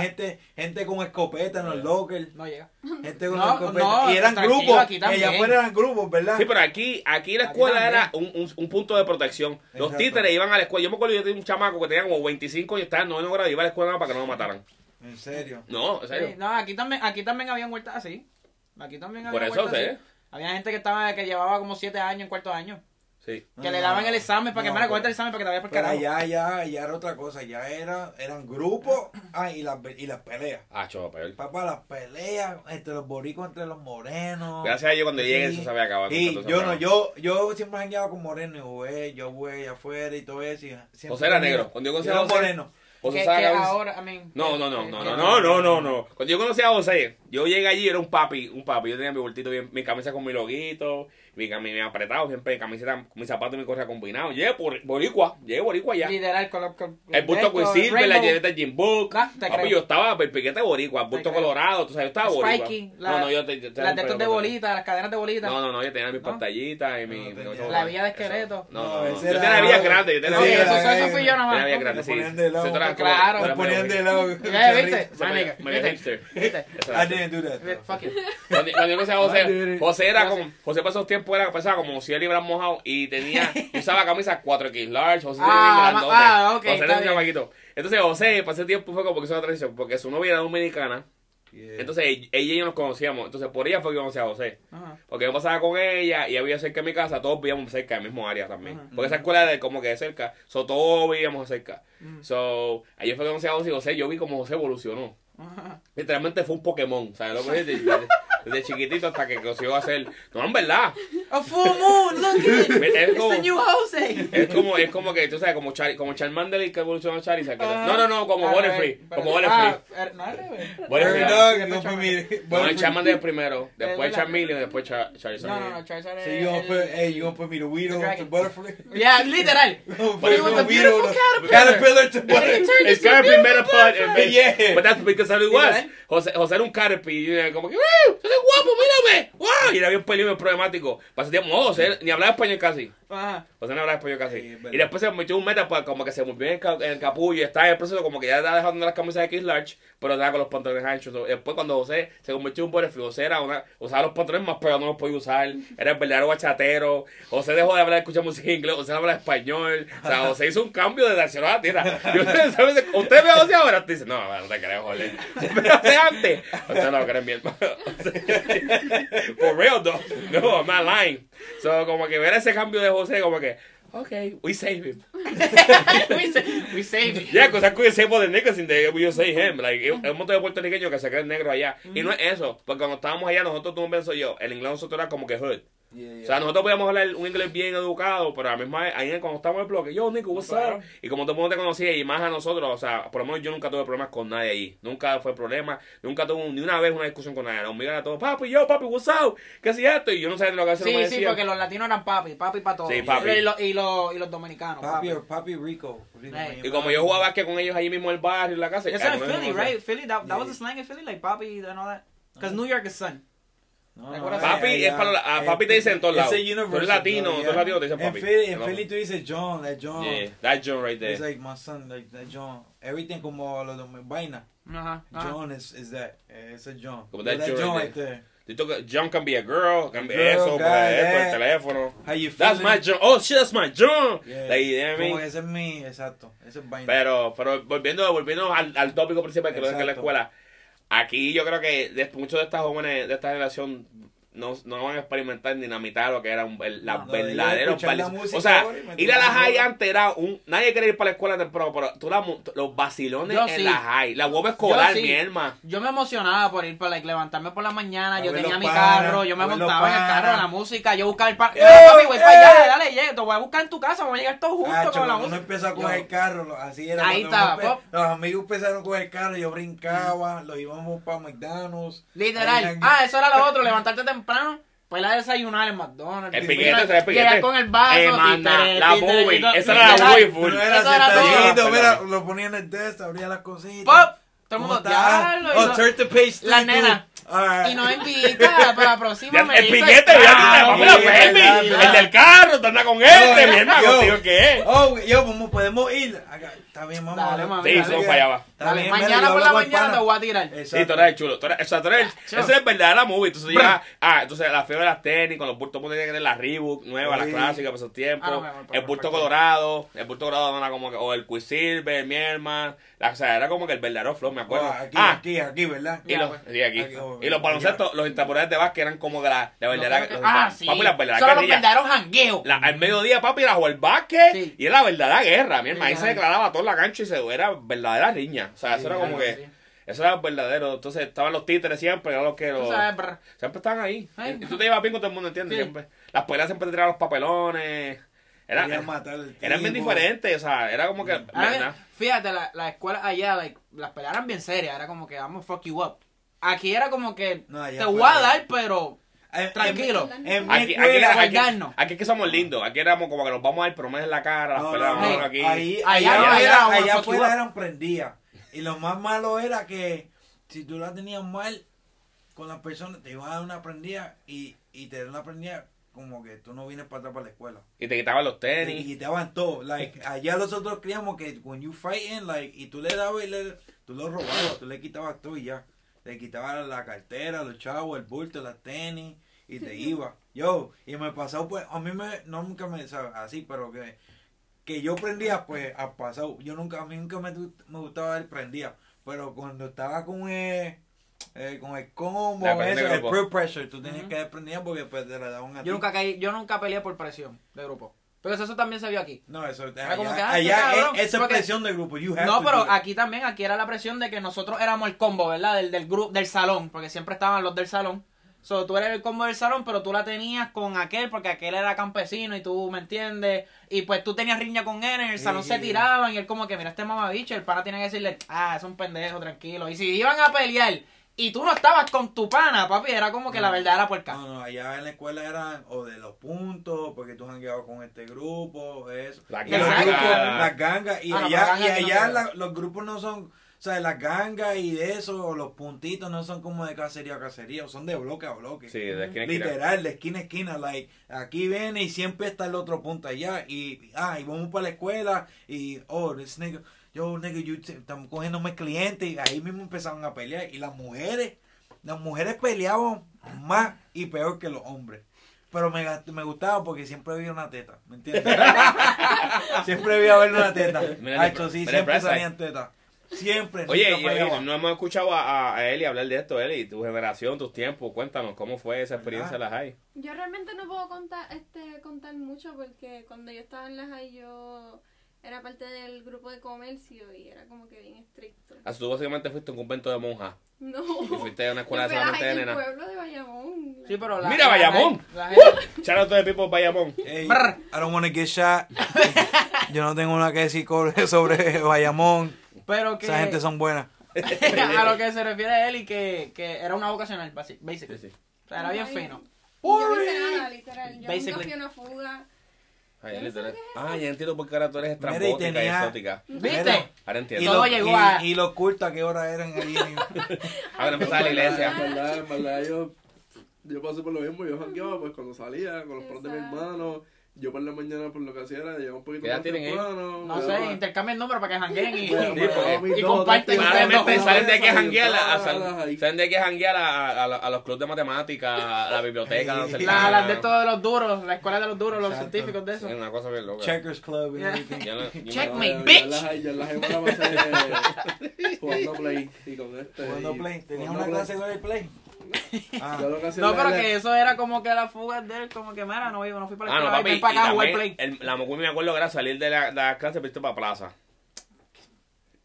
gente, gente con escopeta en los lockers, No llega. gente con No, escopeta. no, y eran grupos, aquí allá también. afuera eran grupos, ¿verdad? Sí, pero aquí, aquí la escuela era un, un, un punto de protección. Los Exacto. títeres iban a la escuela. Yo me acuerdo yo tenía un chamaco que tenía como 25 y estaba en noveno grado y iba a la escuela para que no lo mataran. En serio. No, en serio. Sí, no, aquí también, aquí también habían vueltas así. Aquí también había Por eso, vueltas sí. Había gente que estaba que llevaba como siete años en cuarto año. Sí. Que le daban el examen para que No, me pero- el examen para que te vayas por carajo. allá, ya, ya era otra cosa, ya era, eran grupos, ah, y las, y las peleas. Ah, chavo, peor. Papá, las peleas entre los boricos, entre los morenos. Gracias a Dios cuando llegue Sí. eso se había acabado. Sí, Entonces, yo no, yo, yo siempre he jangueado con morenos y jugué, yo jugué afuera y todo eso. y José era negro. Cuando yo conocí a era José- moreno. José que, ahora, I mean, No, no, no, no, no, no, no, no, no. Cuando yo conocí a José, yo llegué allí, era un papi, un papi. Yo tenía mi bultito bien, mi camisa con mi loguito, mi camisa bien apretado, siempre camiseta, mi zapato y mi correa combinado. Llegué por boricua, llegué boricua ya. Liderar con los. con- El bulto con Quicksilver, la lleneta de Jim Book. Ah, te Papi, creo. yo estaba el piquete boricua, bulto creo. colorado, tú sabes, yo estaba boricua. Spiky, la- no, no, yo te, yo te- Las de estos de bolita, las cadenas de bolita. No, no, no, yo tenía mis ¿No? pantallitas y mi... No, La vía de esqueleto. No, No, no, no. Yo tenía vías grandes, yo tenía vías eso, grandes. eso fui yo nomás. Tenía vías grandes, sí. Claro. eras ponían de lado. ¿viste? Me- hipster. I didn't do that. Fuck it. Cuando, cuando yo José. José era como, José pasó tiempo, era, pesaba como si él libras mojado y tenía, usaba camisas 4X large, José Ah, grandote. ah, ok, José está era un chamaquito. Entonces José, pasé tiempo fue como que hizo una transición, porque su novia era dominicana, Yeah. entonces ella y yo nos conocíamos, entonces por ella fue que conocí a José. Ajá. Porque yo pasaba con ella y ella vivía cerca de mi casa, todos vivíamos cerca del mismo área también. Ajá. Porque esa escuela era como que de cerca, so, todos vivíamos cerca. Mm. So, ayer fue que conocí a José y José, yo vi como José evolucionó. Ajá. Literalmente fue un Pokémon, ¿sabes? Lo que es? Desde, chiquitito hasta que consiguió hacer. No, en verdad. A full moon, look at it. Es It's como- the new Jose. Es como, es como que, tú sabes, como, Char como Charmander y que evolucionó Charizard. que- Ajá. no, no, no, como Ah, Butterfree. Como ah, Butterfree. er- no, al revés. Butterfree. No. Después no fue mi- No, el Butterfree. Charmander es primero, después. Charmeleon y después Char Charizard. No, no, no, Charizard So es you gonna put, hey, you gonna put me to Weedle The to. Butterfree? Yeah, literal. But it was a beautiful caterpillar. Caterpillar to Butterfree. It's beautiful Metapod yeah. But that's because that's what it was. José, José era un era como que, ¡Wow! ¡Soy guapo, mírame! ¡Wow! Y era bien peligro problemático. Pasé tiempo, no, José ni hablaba español casi. Ajá. José no hablaba español casi. Sí, y después se metió un Metapod, como que se volvió en el, ca- en el capullo. y Estaba en el proceso, como que ya estaba dejando las camisas de X Large, pero estaba con los pantalones anchos. Después, cuando José se convirtió en un Butterfree, José era una, usaba los pantalones más pegados, no los podía usar. Era el verdadero bachatero. José dejó de hablar, escuchar música en inglés. José habla español. O sea, José hizo un cambio de nación a la tierra. Y usted, ¿sabes? usted ve a José ahora, usted dice, no, no te creo, joder. Pero José antes, usted no lo cree bien. For real, though. No, I'm not lying. So, como que ver ese cambio de José, como que, okay, we save him. we, sa- we saved it. Yeah, because I couldn't say for the niggas in there, we say him. Like, hay un montón de puertorriqueños que se creen negros allá. Y no es eso, porque cuando estábamos allá, nosotros, tú pienso yo, el inglés nosotros era como que hood. Yeah, yeah. O sea, nosotros podíamos hablar un inglés bien educado, pero a la misma vez, ahí cuando estábamos en el bloque, yo, Nico, what's Claro. up? Y como todo el mundo te conocía, y más a nosotros, o sea, por lo menos yo nunca tuve problemas con nadie ahí. Nunca fue problema, nunca tuve ni una vez una discusión con nadie. Conmigo era todo, papi, yo, papi, what's up? ¿Qué hacía esto? Y yo no sabía lo que hacía, Sí, sí, decía. porque los latinos eran papi, papi para todos. Sí, papi. Y, los- y, los, y los dominicanos. Papi, Papi. Rico. Rico, Hey. Y como yo jugaba básquet con ellos ahí mismo en el barrio, en la casa. Eso es no, Philly, right? Philly, that, that was Yeah. the slang in Philly, like papi and all that. Because New York is son. No, ¿Te no? Papi allá- es para la- a eh, papi te dicen en todos lados. Tú eres latino, tú eres latino, te dicen papi. En Philly, en No. Philly tú dices John, that John. Yeah, that John right there. It's like my son, like that John. Everything como lo de mi vaina. Ajá. John is, is that. Eh, Ese John. Como that that John John right right there. Toca- John can be a girl, can be Girl, eso, guy, para esto, el teléfono. How you That's my John. Oh, shit, that's my John. Yeah. Like, you know what I Como mean? ese es mi, exacto. Ese es vaina. Pero, pero volviendo, volviendo al, al tópico principal que lo es la Exacto. escuela. Aquí yo creo que de- muchos de estas jóvenes de esta generación no, no van a experimentar ni la mitad de lo que era un, el, la No, escuchan la música O sea, ir a la high antes era un. Nadie quería ir para la escuela temprano, pero tú la, los vacilones Yo en sí. la high. La hueva escolar, Yo sí. mi herma. Yo me emocionaba por ir para like, levantarme por la mañana, A yo tenía mi carro, yo me montaba en el carro, panas. la música, yo buscaba el pan. ¡Eh, papi, voy para allá, eh! dale, llegue, te voy a buscar en tu casa, vamos a llegar todos juntos Ah, con la cuando uno música. empezó a coger Yo- el carro, así era. Ahí estaba, uno. Los amigos empezaron a coger el carro, yo brincaba, los íbamos para McDonald's. Literal. Ah, eso era lo otro, levantarte temprano, para ir a desayunar en McDonald's. El piquete. Llegar con el vaso, Eh, títere, la títere, Esa era la full. Era Eso era todo. mira, lo ponía en el desk, abría las cositas. Pop, todo el ¿Cómo mundo, está? diablo, y Oh, lo- turn the page La nena. Y nos invita para la próxima. Ya, el piquete, ya, "Ah, la es baby. El del carro, te anda con este, mi hermano. yo. Contigo, ¿qué? Oh, yo, ¿cómo podemos ir? Está bien, mamá. Dale, mami, Sí, dale. eso no fallaba. Está Dale, bien, mañana mira, por la el mañana te voy a tirar. Exacto. Sí, tú eres el chulo. Tú eres, o sea, tú eres, Chulo. esa es verdad la movie. Entonces llega, ah, entonces la fiebre de las tenis, con los bultos, tiene que tener las Reebok nuevas, las Sí. clásicas, por esos tiempos. Ah, no, amor, el bulto colorado, el bulto colorado era como que, o el Quicksilver, mi hermano. O sea, era como que el verdadero flow, me acuerdo. Oh, aquí, ah, aquí, aquí, ¿verdad? y Ya, los, pues. sí, aquí. Aquí, oh, y los baloncetos, los intemporales de básquet eran como de la, la verdadera. Los- Ah, sí. Papi, las verdaderas Son los verdaderos jangueos. La- al mediodía, papi, era jugar básquet y era la verdadera guerra. Mi hermano, ahí se declaraba toda la cancha y se era verdadera riña. O sea, eso era como que. Eso era verdadero. Entonces estaban los títeres siempre, eran los que los. sabes. Siempre estaban ahí. Ay, y, tú te llevas bien con todo el mundo, ¿entiendes? Sí. Siempre. Las peleas siempre te tiraban los papelones. Era, al eran bien diferentes, o sea, era como que. Fíjate, la, la escuela allá, like, las peleas eran bien serias. Era como que vamos fuck you up. Aquí era como que No, te voy a dar, pero tranquilo. En mi Aquí, aquí, aquí, aquí es que somos lindos. Aquí éramos como que nos vamos a ir, pero no es en la cara, las No, no, aquí. Ahí, Allá allá, allá, allá afuera eran prendidas. Y lo más malo era que si tú la tenías mal con las personas, te iban a dar una prendida y, y te dan una prendida como que tú no vienes para atrás para la escuela. Y te quitaban los Te tenis. quitaban todo. Like, allá nosotros creíamos que when you fighting, like, y tú le dabas y le, tú lo robabas, tú le quitabas todo y ya. Le quitabas la cartera, los chavos, el bulto, las tenis y te iba. Yo, y me pasó pues, a mí me, no nunca me, ¿sabes? así, pero que, que yo prendía pues a pasado. Yo nunca, a mí nunca me, tu- me gustaba el prendía. Pero cuando estaba con el, eh, con el combo, eso, el peer pressure, tú tenías Ujú. que prender porque pues te la daban a ti. yo nunca caí, yo nunca peleé por presión de grupo. Pero eso también se vio aquí. No, eso Era como que, allá, ah, qué allá es- esa porque- presión de grupo. You have No, to pero aquí también, aquí era la presión de que nosotros éramos el combo, ¿verdad? Del, del grupo, del salón, porque siempre estaban los del salón. So, tú eres el combo del salón, pero tú la tenías con aquel porque aquel era campesino y tú, ¿me entiendes? Y pues tú tenías riña con él, en el Sí, salón se tiraban y él como que, mira este mamabicho, el pana tiene que decirle, ah, es un pendejo, tranquilo. Y si iban a pelear y tú no estabas con tu pana, papi, era como que la verdad era puerca. No, no, allá en la escuela eran o de los puntos, porque tú jangueabas con este grupo, eso. La Y los ganga. grupos, las gangas. Y Ah, no, allá, y no allá la- los grupos no son, o sea, las gangas y de eso, o los puntitos no son como de cacería a cacería, son de bloque a bloque. Sí, de esquina a esquina. Literal, de esquina a esquina, like, aquí viene y siempre está el otro punto allá, y, ah, y vamos para la escuela, y, oh, this nigga, yo, nigga, estamos cogiendo más clientes, y ahí mismo empezaron a pelear, y las mujeres, las mujeres peleaban más y peor que los hombres. Pero me, me gustaba porque siempre había una teta, ¿me entiendes? siempre había haber una teta. Mira, Hacho, sí, mira, siempre salían tetas. Siempre. Oye, y- no hemos escuchado a, a Eli hablar de esto, Eli, tu generación, tus tiempos. Cuéntanos, ¿cómo fue esa experiencia de la high? Yo realmente no puedo contar, este, contar mucho porque cuando yo estaba en la high yo era parte del grupo de comercio y era como que bien estricto. Ah, tú básicamente fuiste a un convento de monjas. No. Y fuiste a una escuela la solamente de nena. pueblo de Bayamón. Sí, pero la, Mira, la- Bayamón. la gente- Shout out to the people of Bayamón. Ey, Brr. I don't wanna get shot. Yo no tengo nada que decir sobre Bayamón. pero que Esa gente son buenas. a lo que se refiere él y que, que era una vocacional, basically. Sí, sí. O sea, era bien fino. Yo no hice nada, literal. Yo nunca Basically. fui a una fuga. Ay, es Ah, ya entiendo por qué ahora tú eres y estrambótica y, tenía- exótica. ¿Viste? Ahora Y, entiendo. Todo lo, llegó y, a- y lo culta a qué hora eran ahí. Ahora empezar la En iglesia. verdad, en verdad, yo, yo pasé por lo mismo. Yo jangueaba pues cuando salía con los padres de mi hermano. Yo por la mañana, por lo que hacía era llegar un poquito ¿Qué edad más tienen ellos? temprano. No sé, intercambia el número para que jangueen y, y comparten Claramente salen de aquí a janguear salen de aquí a janguear a, a, a- a los clubes de matemáticas, a la biblioteca, no sé qué. La- las de todos los duros, la escuela de los duros, los científicos de Es eso. una cosa bien loca. Checkers Club y Yeah. everything. Checkmate. Bitch. ya en la high me la pasé jugando play y con este. Jugando play. Tenía jugando una clase con el play. Ah, Yo lo que hacía No, pero que eso era como que la fuga de él, como que, mira, no, iba, no fui para la Ah, no, papi. para acá a jugar play. el, la Mocuy me acuerdo que era salir de la, de la clase para plaza.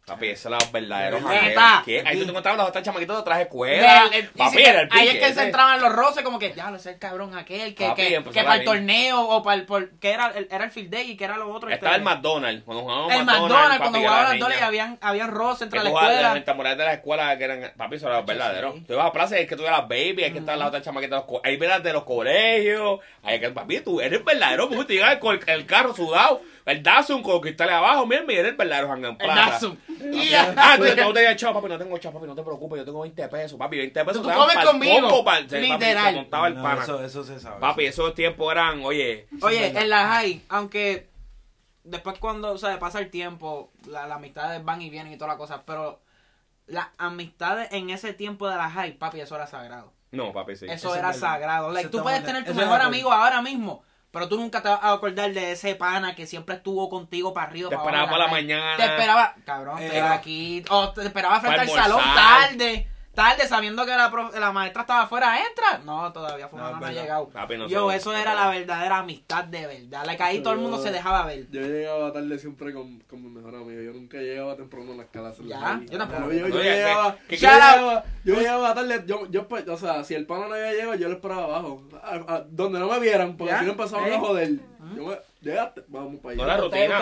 Papi, esos eran los verdaderos Neta. jangueos. ¿Qué? Ahí tú te encontrabas los otros chamaquitos de traje escuela. El- el- Papi, y era el ahí pique es que ese. se entraban los roces como que ya lo sé el cabrón aquel que, Papi, que, que la para el torneo o para el por- que era el, era el field day y que era lo otro Estaba el este, McDonald's. Cuando jugábamos el McDonald's cuando al Dolly niña. habían habían roces entre la escuela en temporada de la escuela que eran, papi, eso era los Sí, verdaderos. sí. Tú ibas a plaza y es que tú eras las baby, hay que estar las otras chamaquitas, de los co- ahí veras de los colegios, hay que, papi, tú eres verdadero, porque tú llegas con el, el carro sudado, el Datsun con los cristales abajo, mira, mira, eres verdadero jangueo en el. Datsun. Ah, tú, tú te chao, papi, no tengo chao, papi, no te preocupes, yo tengo 20 pesos, papi, 20 pesos. Tú dan comes conmigo, papi, literal. el no, pana. eso, eso se sabe. Papi, esos tiempos eran, oye, Oye, en la high, aunque después cuando, o sea, pasa el tiempo, la- las amistades van y vienen y toda la cosa, pero las amistades en ese tiempo de la high, papi, eso era sagrado. no, papi, sí. Eso, Eso es era sagrado. Like, tú puedes de- tener tu mejor amigo ahora mismo, pero tú nunca te vas a acordar de ese pana que siempre estuvo contigo para arriba. Te para esperaba por la mañana. Te esperaba, cabrón, Eh, te iba aquí. O te esperaba frente al para salón tarde. Tarde, sabiendo que la, prof- la maestra estaba afuera, entra. No, todavía fue No, no, ha llegado. Papi, no Yo, eso era la verdadera amistad de verdad. Like, ahí todo el mundo se dejaba ver. Yo llegaba tarde siempre con, con mi mejor amigo. Yo nunca llegaba temprano en las clases. Ya, yo tampoco. Yo, yo llegaba, que- yo, out. llegaba, yo llegaba tarde. Yo, yo, pues, o sea, si el pana no había llegado, yo lo esperaba abajo. A- a- donde no me vieran, porque Ya, si no empezaban ¿eh? a joder. Yo me, llegaste, vamos para No allá. la rutina.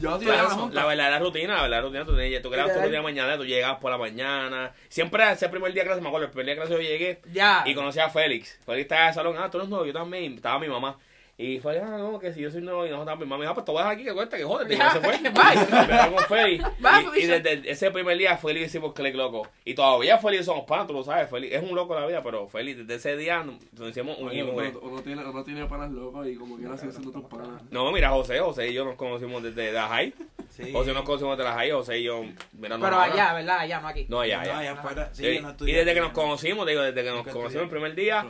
Yo eso. juntos. La verdadera rutina, la verdadera rutina, tú, tenías- tú creabas tu rutina de mañana, tú llegabas por la mañana. Siempre ese primer día de clase, me acuerdo, el primer día de clase yo llegué Ya. y conocí a Félix. Félix estaba en el salón, ah, tú eres nuevo, yo también, estaba mi mamá. Y fue, ah, no, que si yo soy nuevo y no estaba mi mamá, me dijo, ah, pues te voy a dejar aquí que cuenta que joder, se fue. bye. Con. Bye, Y, desde ese primer día Félix hicimos click loco. Y todavía Félix somos panas, tú lo sabes, Félix es un loco la vida, pero Félix desde ese día nos hicimos un güey. uno- uno tiene, uno tiene panas locos y como quiera siguen siendo tus panas. No, mira, José, José y yo nos conocimos desde la high. Sí. José nos conocimos desde la high, José y yo, mira, no, Pero allá, ¿verdad? Allá, no aquí. No, allá, No, allá. Sí, Sí, no y desde que nos no. conocimos, digo, desde que nos conocimos el primer día,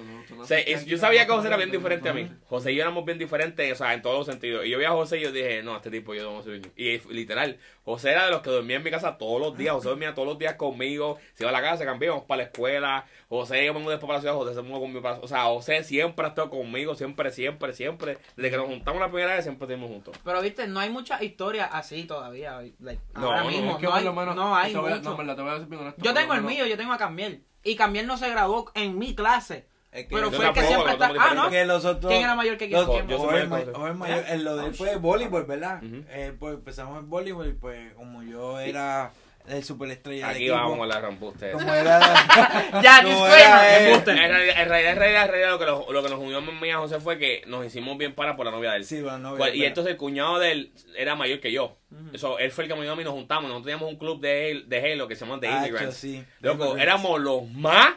yo sabía que José era bien diferente a mí. José y yo éramos bien diferentes, o sea, en todos los sentidos. Y yo vi a José y yo dije, no, este tipo yo no soy. Y literal, José era de los que dormía en mi casa todos los días. José dormía todos los días conmigo. Se iba a la casa, se cambiaba, íbamos para la escuela. José, yo me mudé después para la ciudad, José se mudó conmigo para O sea, José siempre ha estado conmigo, siempre, siempre, siempre. Desde que nos juntamos la primera vez, siempre estuvimos juntos. Pero viste, no hay muchas historias así todavía. like, No, ahora no, mismo. Es que no, hay, menos- no hay te voy a- mucho. No, verdad, te voy a decir bien honesto, Yo tengo el menos- mío, yo tengo a Cambiel. Y Cambiel no se graduó en mi clase. Es que Pero fue el que siempre está. Ah, ¿no? que los otros ¿Quién era mayor que los- quién? Yo soy mayor. Ma- Joel mayor, en lo de él fue voleibol, ¿verdad? Eh, pues empezamos en voleibol y pues como yo era el superestrella Aquí equipo, vamos la rampuste. como era Ya, disclaimer. En realidad, en realidad, en realidad, en realidad, lo que, nos- lo que nos unió a mí y a José fue que nos hicimos bien para por la novia de él. sí, bueno, no, Pues, y entonces el cuñado de él era mayor que yo. Eso, él fue el que me ayudó a mí, nos juntamos. Nosotros teníamos un club de, Halo- de Halo que se llama The Hacho, Immigrants. sí. Loco, éramos los más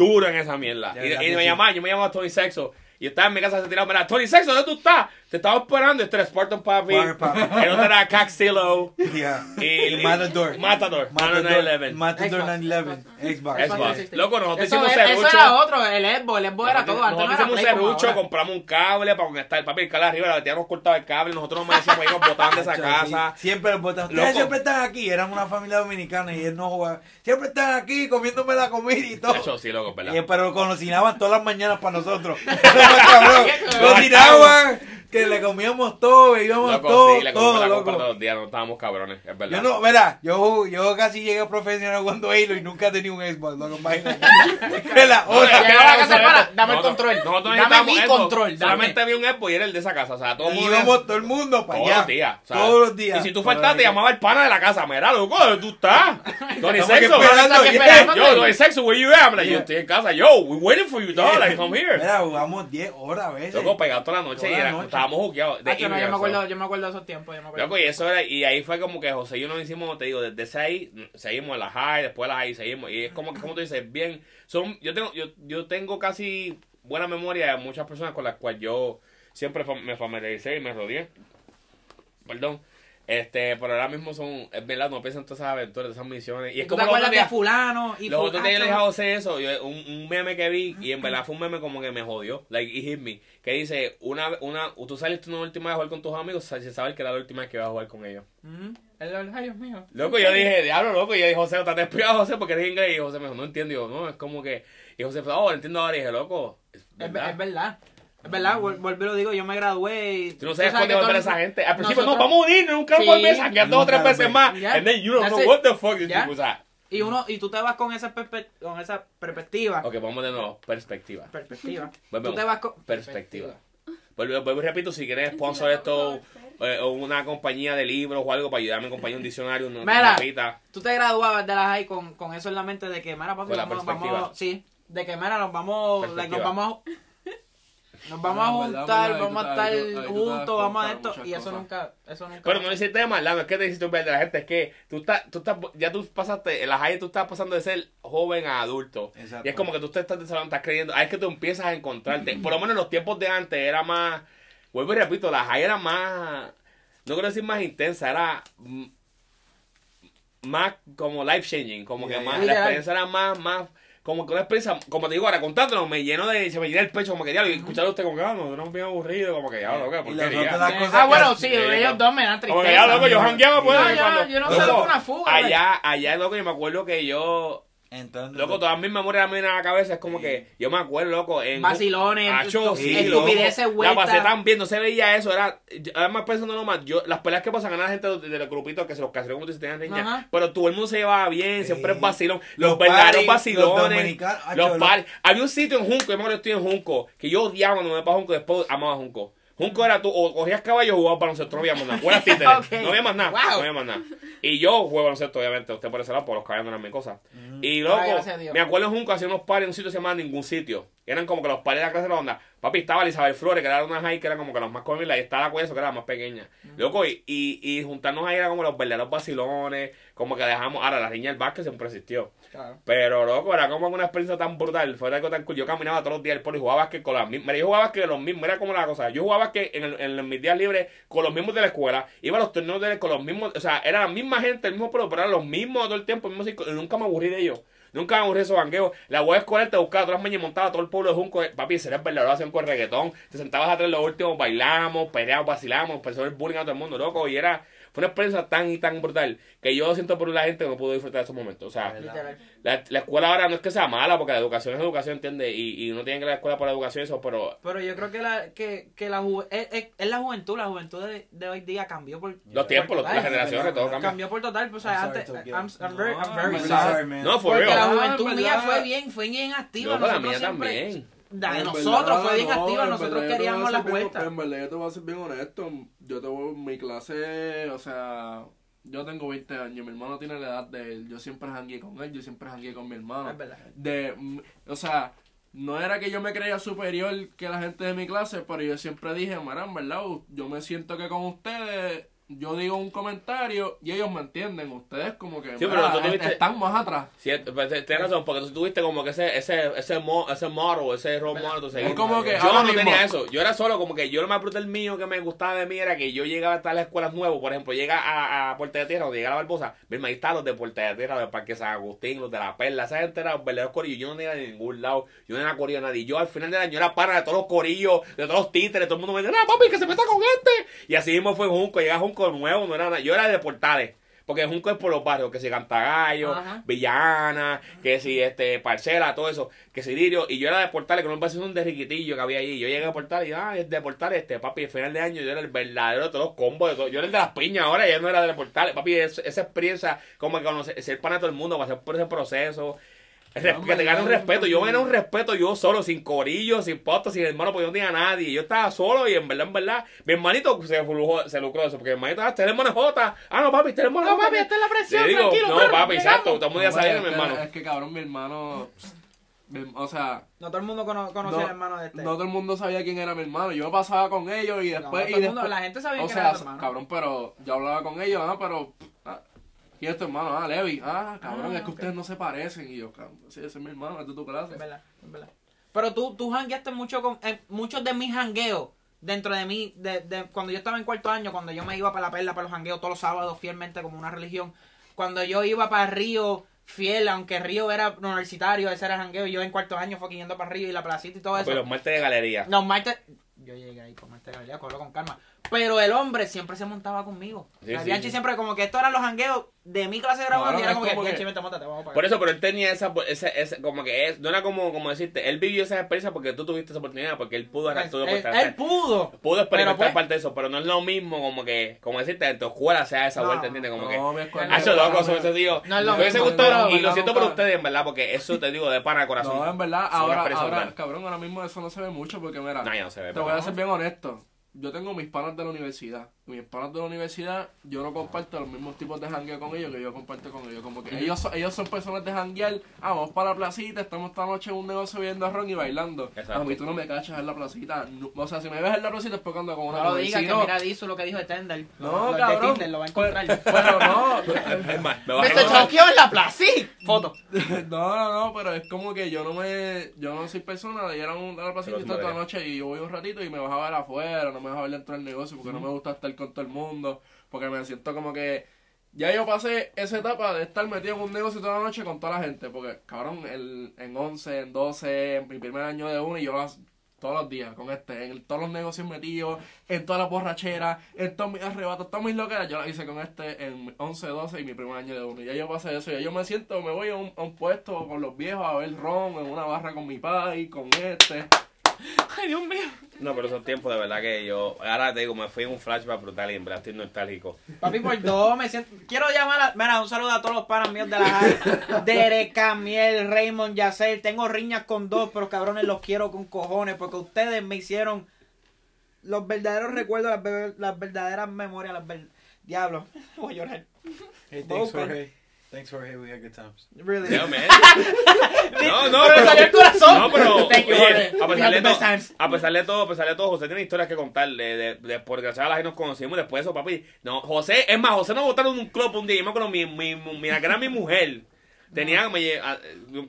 duros en esa mierda. Y, me llamaba, yo me llamaba Tony Sexo. Y estaba en mi casa se tiraba, mira, Tony Sexo, ¿dónde tú estás? Te estaba esperando. Este era Spartan Papi. Papi. El otro era Caxillo. Yeah. Y, Matador. Matador. Matador, 911. Matador Xbox. 911. Xbox. Xbox. Loco, nosotros Eso, hicimos es- eso serrucho. era otro, el Xbox, el Xbox era todo. Nosotros hicimos serrucho, compramos un cable para conectar el papel, el cable arriba, la teníamos cortado el cable, nosotros nos decíamos ahí nos botaban de esa casa. sí. Siempre los. Ustedes Loco. siempre están aquí. Eran una familia dominicana y él no jugaba. Siempre están aquí comiéndome la comida y todo. Eso sí, loco, ¿verdad? Pero cocinaban todas las mañanas para nosotros. Cocinaban, que le comíamos todo, bebíamos Loco, todo, sí, le todo, la todos los días, no estábamos cabrones, es verdad. Yo no, verá, yo, yo casi llegué a profesional jugando Halo y nunca tenía un Xbox, loco, imagínate. Vela, No, otra. dame el control. Nosotros Dame mi control, dame. Solamente había un Xbox y era el de esa casa. O sea, todo el Y mundo. íbamos todo el mundo para todos allá. los días. o sea, todos los días. Y si tú faltabas, te llamaba el pana de la casa. Mira, loco, ¿dónde tú estás? Tony Sexo. Yo, Tony Sexo, where you at? I'm like, Yeah. Yo estoy en casa. Yo, we waiting for you, dog. Like, come here. Mira, jugamos 10 horas a veces. Loco, pegado toda la noche y era-. Estábamos de Ah, no, yo me acuerdo, yo me acuerdo de esos tiempos, yo me acuerdo. Loco, y eso era, y ahí fue como que José y yo nos hicimos, te digo, desde ese ahí, seguimos en la high, después de la high, seguimos, y es como que, como tú dices, bien, son, yo tengo, yo, yo tengo casi buena memoria de muchas personas con las cuales yo siempre me familiaricé y me rodeé, perdón, este, pero ahora mismo son, es verdad, no pienso en todas esas aventuras, esas misiones, y ¿Y es como los de fulano? Y los otros días yo le dije a José eso, yo- un, un meme que vi, y en verdad fue un meme como que me jodió, like, it hit me, que dice, una, una, tú saliste una última vez a jugar con tus amigos, sin saber que era la última vez que ibas a jugar con ellos. Ujú. El- Ay, Dios mío. Loco, yo dije, diablo, loco. Y yo dije, José, ¿estás despegado, José? Porque eres inglés. Y José me dijo, no entiendo. Yo, no, es como que. Y José, oh, lo entiendo ahora. Y dije, loco, es Es, verdad. es verdad. Es verdad, vuel- vuelvo y lo digo, yo me gradué y... Tú no sabes cuándo volver a esa gente. Al principio, no, vamos a unirnos, nunca Sí. volver a sanguear dos o tres veces más. And then you don't That's know it. what the fuck. Ya. O sea, Y uno y tú te vas con esa, perspe- con esa perspectiva. ok, vamos de nuevo. Perspectiva. Perspectiva. Volvemos. Tú te vas con... Perspectiva. Vuelvo, vuelvo y repito, si quieres sponsor esto eh, o una compañía de libros o algo para ayudarme a compañía un diccionario, una Mira. Tú te graduabas de la high con, con eso en la mente de que, mira, papi, Con la vamos, perspectiva. vamos, sí, de que, mira, nos vamos, like, nos Perspectiva. vamos a, nos vamos a No, juntar, verdad, vamos a estar juntos, vamos a esto, y eso cosas. nunca, eso nunca. Pero no lo hiciste de maldad, no es que te hiciste un de la gente, es que tú estás, tú estás, ya tú pasaste, en la high tú estás pasando de ser joven a adulto. Exacto. Y es como que tú te estás desarrollando, estás creyendo, ahí es que tú empiezas a encontrarte. Por lo menos en los tiempos de antes era más, vuelvo y repito, la high era más, no quiero decir más intensa, era mm, más como life changing, como que más, yeah. la experiencia era más, más, como que una experiencia, como te digo ahora, contándolo, me lleno de, se me llena el pecho, como que diablo, y escucharlo a usted con ganas, no es bien aburrido, como que diablo, ¿qué? Y las porquería. otras las cosas Ah, bueno, sí, ellos dos me dan Como que tristeza. ya, loco, yo jangueaba, pues. No, yo- no Loco, sé, una fuga, Allá, allá, loco, yo me acuerdo que yo, Entonces, loco, todas mis memorias me vienen a la cabeza, es como que, yo me acuerdo, loco, en... Vacilones, Acho, sí, estupideces. La pasé tan bien, no se veía eso, era, yo- además pensando nomás, yo, las peleas que pasan a la gente de, de los grupitos que se los casaron como tú tenían Ajá. pero todo el mundo se llevaba bien, siempre Sí. es vacilón, los, Los verdaderos vacilones, los dominicanos, acho, los los- paris. Había un sitio en Junco, yo me acuerdo que estoy en Junco, que yo odiaba cuando me para Junco, después amaba Junco. Junco era tú, o cogías caballo o jugabas baloncesto, no había más nada. Fuera títeres, Ok. no había más nada, Wow. no había más nada. Y yo jugué baloncesto, obviamente, usted por ese lado, por los caballos no eran mi cosa. Y loco, Ay, me acuerdo en Junco hacía unos pares en un sitio que se llamaba Ningún Sitio. Eran como que los pares de la clase de la onda. Papi, estaba Elizabeth Flores, que era una high que era como que los más comibles, y estaba la Cueso, que era la más pequeña. Loco, y, y, y juntarnos ahí era como los verdaderos vacilones, como que dejamos, ahora la riña del básquet siempre existió. Claro. Pero, loco, era como una experiencia tan brutal. Fue algo tan cool. Yo caminaba todos los días al polo y jugaba básquet con las mismas. Yo jugaba básquet los mismos. Era como la cosa. Yo jugaba básquet en, el- en mis días libres con los mismos de la escuela. Iba a los torneos de, con los mismos. O sea, era la misma gente, el mismo polo, pero eran los mismos todo el tiempo. el mismo ciclo, y nunca me aburrí de ellos. Nunca me aburrí de esos. La web escolar te buscaba todas las mañanas y montaba todo el pueblo de Junco. Papi, ese era el verdadero hacían con reggaetón. Te sentabas atrás los últimos, bailamos, peleamos, vacilamos, empezó el bullying a todo el mundo, loco. Y era fue una experiencia tan y tan brutal que yo siento por la gente que no pudo disfrutar de esos momentos. O sea, la, la escuela ahora no es que sea mala, porque la educación es educación, ¿entiendes? Y, y uno tiene que ir a la escuela por la educación y eso, pero Pero yo creo que la, que, que la ju- es, es- es la juventud, la juventud de, de hoy día cambió por... los tiempos, los- total. las generaciones, todo cambia. Cambió por total, pues, o sea, antes... I'm, I'm very, I'm No, very I'm sorry. man. No, for Porque la real. juventud Ah, en mía fue bien, fue bien activa. Yo, la mía siempre- también. La de En nosotros verdad, fue bien no, activa, nosotros queríamos la vuelta. En verdad, yo te voy a ser bien honesto. Yo tengo mi clase, o sea, yo tengo 20 años, mi hermano tiene la edad de él. Yo siempre jangué con él, yo siempre jangué con mi hermano. Es verdad. De, o sea, no era que yo me creía superior que la gente de mi clase, pero yo siempre dije, Marán, ¿verdad? Yo me siento que con ustedes, yo digo un comentario y ellos me entienden. Ustedes como que Sí, pero "Mira, tú tuviste- están más atrás. Sí, pues, tienes razón, porque tú tuviste como que ese, ese, ese, mo, ese motto, ese role model. Es como que Yo no mismo- tenía eso. Yo era solo como que yo lo más brutal mío que me gustaba de mí era que yo llegaba hasta las escuelas nuevas. Por ejemplo, llega a, a Puerta de Tierra o llega a la Barbosa. Misma, ahí están los de Puerta de Tierra, del Parque San Agustín, los de La Perla. Esa gente era los verdaderos corillos. Yo no era de ningún lado. Yo no era corillo de nadie. Yo al final del año era pana de todos los corillos, de todos los títeres. Todo el mundo me decía, papi, que se meta con este. Y así mismo fue Junco. Llega Junco nuevo, no era nada. Yo era de Portales. Porque Junco es por los barrios, que si Cantagallo, Ajá. Villana, que si este Parcela, todo eso, que si Lirio, y yo era de Portales, con un vecino de riquitillo que había ahí. Yo llegué a Portales y ah, es de Portales, este papi, el final de año yo era el verdadero de todos los combos, de todo. yo era el de las piñas ahora, ya no era de Portales, papi, es- esa experiencia, como que conocer, ser pana de todo el mundo, pasar por ese proceso. No, que te gane un respeto, yo gané un respeto yo solo, sin corillo, sin posto, sin hermano, porque yo no tenía a nadie. Yo estaba solo y en verdad, en verdad, mi hermanito se, flujó- se lucró de eso, porque mi hermanito, ah, tenemos una jota. Ah, no, papi, tenemos una No, jota. papi, esta es la presión, digo, tranquilo, no, papi, exacto, todo el mundo ya sabía, es mi hermano. Es que cabrón, mi hermano. mi- O sea, No todo el mundo cono- conocía no, al hermano de este. no todo el mundo sabía quién era mi hermano. Yo me pasaba con ellos y No, después. todo y el mundo- después- la gente sabía o que sea, era tu hermano. cabrón, pero yo hablaba con ellos, ah, pero. Ah, ¿Quién es tu hermano? Ah, Levi. Ah, cabrón, Ah, es que ok. ustedes no se parecen. Y yo, cabrón, sí, ese es mi hermano, es de tu clase. Es verdad, es verdad. Pero tú, tú jangueaste mucho con... eh, muchos de mis jangueos dentro de mí, de, de- cuando yo estaba en cuarto año, cuando yo me iba para la perla, para los jangueos todos los sábados fielmente como una religión, cuando yo iba para Río fiel, aunque Río era universitario, ese era jangueo, y yo en cuarto año fue yendo para Río y la placita y todo eso. Pues los martes de galería. Los martes. Yo llegué ahí con martes de Galilea, cobro con calma. Pero el hombre siempre se montaba conmigo. Sí, la sí, Bianchi sí. siempre como que estos eran los jangueos de mi clase de graduación Claro, y era como que, como que- Bianchi, vente, montate, vamos para Por eso, pero él tenía esa, ese, ese, como que es, no era como, como decirte, él vivió esa experiencia porque tú tuviste esa oportunidad, porque él pudo Pues, todo él, él pudo. pudo experimentar pues- parte de eso, pero no es lo mismo como que, como decirte, en tu escuela sea esa No, vuelta, ¿entiendes? Como que, No, mi escuela- Ah, Hacho loco, eso ese tío. No es lo me hubiese mismo, gustado, no, y lo no, siento por ustedes, en verdad, porque eso te digo de pana corazón. No, en verdad, ahora, cabrón, ahora mismo eso no se ve mucho porque, mira, No, ya no se ve. te voy a ser bien honesto. Yo tengo mis panas de la universidad. Mis panas de la universidad, yo no comparto los mismos tipos de jangueo con ellos que yo comparto con ellos. Como que ellos, son- ellos son personas de janguear. Ah, vamos para la placita, estamos esta noche en un negocio viendo ron y bailando. Exacto. A mí tú no me cachas en la placita. No- o sea, si me ves en la placita es porque ando con una No lo digas, Si que no- mira Dizu lo que dijo Tender. No, de cabrón. Tinder lo va a encontrar. Pero no, Es más, me Me se choqueó en la sí. Foto. no, no, no, pero es como que yo no me, yo no soy persona de ir a, un, a la placita y estar toda la noche y yo voy un ratito y me vas a ver afuera, no me vas a ver dentro del negocio porque no me gusta estar con todo el mundo, porque me siento como que ya yo pasé esa etapa de estar metido en un negocio toda la noche con toda la gente, porque cabrón, el, en 11, en 12, en mi primer año de uno y yo las- todos los días con este, en todos los negocios metidos, en todas las borracheras, en todos mis arrebatos, todas mis loqueras, yo las hice con este en 11, 12 y mi primer año de uno. Ya yo pasé eso, ya yo me siento, me voy a un, a un puesto con los viejos a ver ron, en una barra con mi pai, con este. Ay, Dios mío. No, pero esos tiempos de verdad que yo, ahora te digo, me fui en un flashback brutal y en verdad estoy nostálgico. Papi, por dos me siento. Quiero llamar a. Mira, un saludo a todos los panas míos de la high. Derek, Camiel, Raymond, Yacel. Tengo riñas con dos, pero cabrones los quiero con cojones. Porque ustedes me hicieron los verdaderos recuerdos, las, ver- las verdaderas memorias, las ver... Diablo, voy a llorar. Hey, thanks. Thanks, Jorge. We had good times. Really. Yeah, man. No, no, Pero salió el corazón. No, pero Thank you, oye, a pesar de todo, times. a pesar de todo, a pesar de todo, José tiene historias que contar de, de, de por gracias a la gente nos conocimos después de eso, papi. No, José, es más, José nos botaron en un club un día, yo me acuerdo, mi, mi, mi, era mi mujer. Tenía, me, a-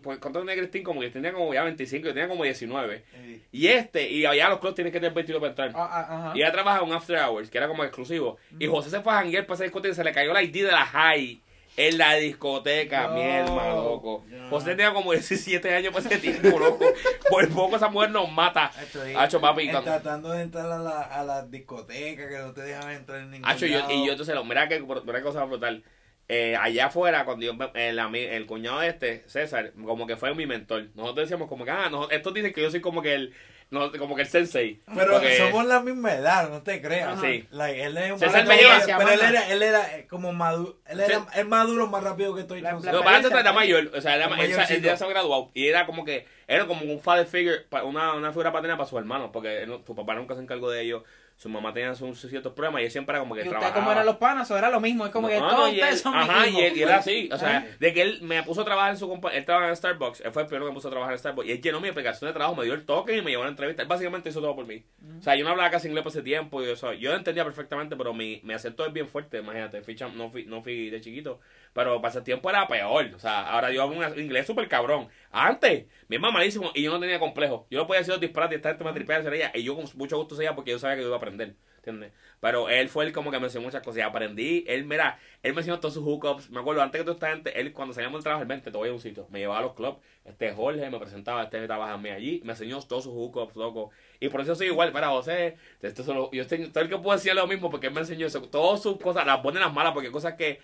pues, ¿cuánto tenía Cristín? Como que tenía como ya 25, yo tenía como 19. Hey, Y este, y allá los clubs tienen que tener 22 para entrar. Ah, ah, ajá. Y ella trabaja en un after hours, que era como exclusivo. Y José se fue a janguear para esa discoteca y se le cayó la ID de la high. En la discoteca, No. mi hermano, loco. No. José tenía como 17 años para ese tiempo, loco. Por poco esa mujer nos mata. Hacho, papi, cuando- tratando de entrar a la, a la discoteca que no te dejan entrar en ningún Hacho, yo, y yo entonces, mira que mira qué cosa brutal. Eh, allá afuera, cuando yo, el, el cuñado de este, César, como que fue mi mentor. Nosotros decíamos como que, ah, no, estos dicen que yo soy como que el, no, como que el sensei. Pero Porque- somos la misma edad, no te creas. Ajá. Sí. Like, él es un César me lleva- pero él era, él era eh, como maduro, él era Sí. él maduro más rápido que estoy. No, para experiencia, era mayor, o sea, era, él, ya se había graduado y era como que, era como un father figure, una, una figura paterna para sus hermanos, porque él su papá nunca se encargó de ellos, su mamá tenía sus, ciertos problemas y él siempre era como que Y usted trabajaba. como eran los panas, o era lo mismo, es como que No, todos no, y ustedes son Ajá, y él, y él era así. O sea, de que él me puso a trabajar en su compañía. Él trabajaba en Starbucks. Él fue el primero que me puso a trabajar en Starbucks. Y él llenó mi aplicación de trabajo, me dio el toque y me llevó a la entrevista. Él básicamente hizo todo por mí. O sea, yo no hablaba casi inglés por ese tiempo. Y eso, yo lo entendía perfectamente, pero mi, mi acento es bien fuerte. Imagínate, fui no, fui, no fui de chiquito. Pero para ese tiempo era peor. O sea, ahora yo hablo un inglés súper cabrón. Antes, mi mamá malísimo y yo no tenía complejo. Yo no podía decir los disparates y esta gente me tripeaba hacer ella. Y yo con mucho gusto seguía porque yo sabía que yo iba a aprender. ¿Entiendes? Pero él fue el como que me enseñó muchas cosas y aprendí. Él, mira, él me enseñó todos sus hookups. Me acuerdo, antes que toda esta gente, él cuando salíamos del trabajo, vente, te voy a un sitio. Me llevaba a los clubs. Este Jorge me presentaba, este trabaja a mí allí. Me enseñó todos sus hookups, loco. Y por eso soy igual, para José. Esto solo, yo estoy, todo el que puedo decir lo mismo porque él me enseñó eso. Todas sus cosas, las buenas y las malas, porque cosas que.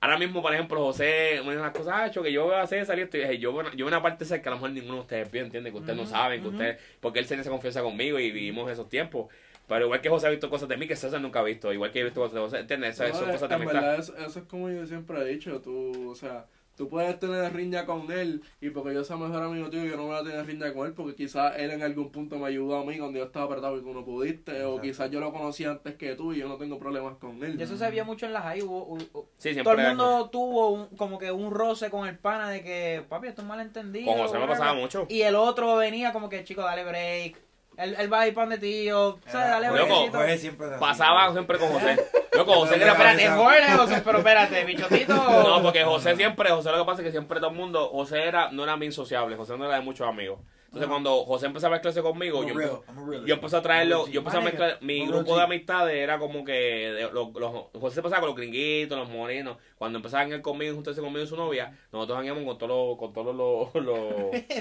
Ahora mismo, por ejemplo, José me dice unas cosas, "Acho, que yo voy a hacer salir esto. Y dije, yo, yo una parte sé que a lo mejor ninguno de ustedes vio, entiende, que ustedes no saben, que ustedes, porque él tiene esa confianza conmigo y vivimos esos tiempos. Pero igual que José ha visto cosas de mí que César nunca ha visto, igual que he visto cosas de José, ¿entiendes? Eso, No, son en- cosas de en amistad. verdad, eso, eso es como yo siempre he dicho, tú, o sea, tú puedes tener riña con él y porque yo sea mejor amigo tuyo, yo no voy a tener riña con él porque quizás él en algún punto me ayudó a mí cuando yo estaba apretado y tú no pudiste, o quizás yo lo conocí antes que tú y yo no tengo problemas con él. Y eso se vio mucho en las high. hubo- hubo- Sí, siempre todo el mundo tuvo un- como que un roce con el pana de que, papi, esto es malentendido. Con José me pasaba mucho. Y el otro venía como que, chico, dale break. Él, él va a ir pan de tío. ¿sabes? Era- Dale Loco, break. Jorge siempre. Pasaba siempre con José. Loco, José Pero era espérate, Jorge, José, pero espérate, bichotito. No, porque José siempre, José lo que pasa es que siempre todo el mundo, José era, no era bien sociable, José no era de muchos amigos. Entonces cuando José empezaba a mezclarse conmigo, yo, real- empecé- a real- yo empecé a traerlo, yo empecé a mezclar, mi grupo G. de amistades era como que de- los, los- José pasaba con los gringuitos, los morenos. Cuando empezaban él conmigo, juntarse conmigo y su novia, nosotros íbamos con todos los, con todos los, los.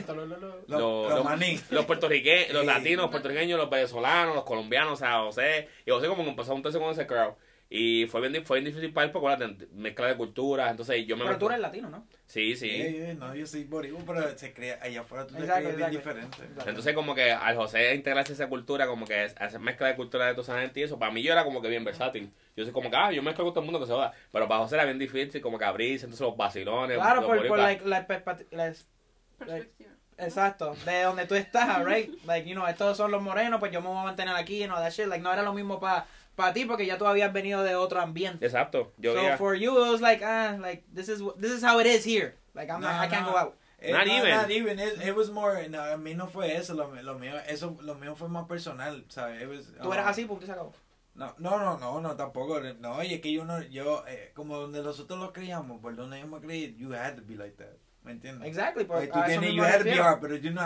Los- los- puertorriqueños, los latinos, los puertorriqueños, los venezolanos, los colombianos, o sea, José, y José como que empezó a juntarse con ese crowd. Y fue bien, di- fue bien difícil para él porque mezcla de culturas, entonces yo me Pero tú eres latino, ¿no? Sí, sí. Eh, eh, no, yo soy boricua, pero se crea, allá afuera tú te Exacto, crees bien diferente. Exacto. Entonces como que al José integrarse esa cultura, como que hacer mezcla de cultura de toda esa gente y eso, para mí yo era como que bien versátil. Yo soy como que, ah, yo mezclo con todo el mundo que se joda. Pero para José era bien difícil como que abrirse, entonces los vacilones. Claro, los por, por like, la la- Perspectiva. Exacto, de donde tú estás, right? Like, you know, estos son los morenos, pues yo me voy a mantener aquí, you know, that shit. Like, no era lo mismo para pa ti porque ya tú habías venido de otro ambiente. Exacto. Yo so veía- for you, it was like, ah, like, this is, this is how it is here. Like, I'm not, No, I can't no. go out. Eh, Not no, even. Not even. It, it was more. No, a mí no fue eso. Lo, lo mío, eso, lo mío fue más personal, ¿sabes? It was, Tú uh, eras así, punto y se acabó. No, no, no, no, no, tampoco. No, oye, es que yo no, yo, eh, como donde nosotros los criamos, por donde yo me crié, you had to be like that. ¿Me entiendes? Exactly, pues Like, tú tienes, you had to be hard, pero yo no,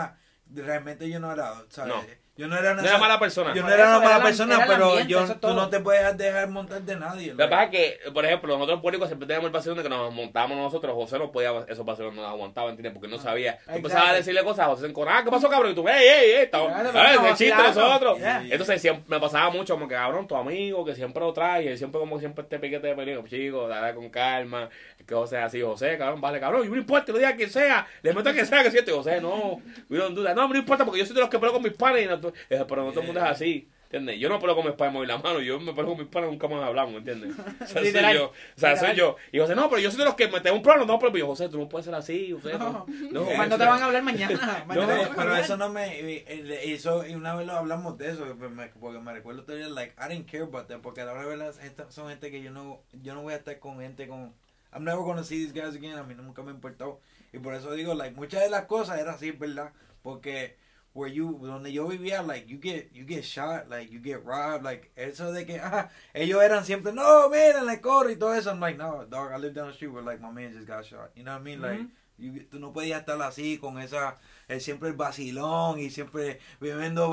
realmente yo no era, ¿sabes? No. Yo no era No era mala persona. Yo no era una mala era persona, pero ambiente, yo, tú no te puedes dejar montar de nadie. Lo que pasa es que, por ejemplo, nosotros en Rico siempre teníamos el vacío de que nos montábamos nosotros. José no podía, esos vacilones no aguantaba, ¿entiendes? Porque no sabía. Tú empezabas a decirle cosas a José enconaba, ah, ¿qué pasó, cabrón? Y tú, ey, ey, ey, estamos, Claro, ¿sabes? El chiste nosotros. Yeah. Entonces siempre, me pasaba mucho como que, cabrón, tu amigo que siempre lo trae, siempre como siempre este piquete de peligro, chico, dale con calma, que José es así, José, cabrón, vale, cabrón, y no importa, lo diga quien sea, le meto a quien sea que siente, José, no, we don't do no, no importa, porque yo soy de los que peleo con mis panes, no, eh, pero no todo el mundo es así. ¿Entiendes? Yo no peleo con mis panes mover la mano, yo me peleo con mis panes nunca más hablamos, ¿entiendes? O sea, soy yo. O sea, soy yo. Y José, no, pero yo soy de los que me tengo un problema, no, pero yo, José, tú no puedes ser así, José. No, no, Eh, Cuando te van a hablar mañana. mañana No, pero eso no me eso y una vez lo hablamos de eso pues, porque me recuerdo todavía like I didn't care about that porque a la verdad esta- son gente que yo no yo no voy a estar con gente con I'm never gonna see these guys again a mí nunca me ha importado y por eso digo like muchas de las cosas eran así verdad porque where you donde yo vivía like you get you get shot like you get robbed like eso de que ah, ellos eran siempre no miren le corro y todo eso. I'm like no dog I live down the street where like my man just got shot. You know what I mean like you- tú no podías estar así con esa eh, siempre el vacilón y siempre viviendo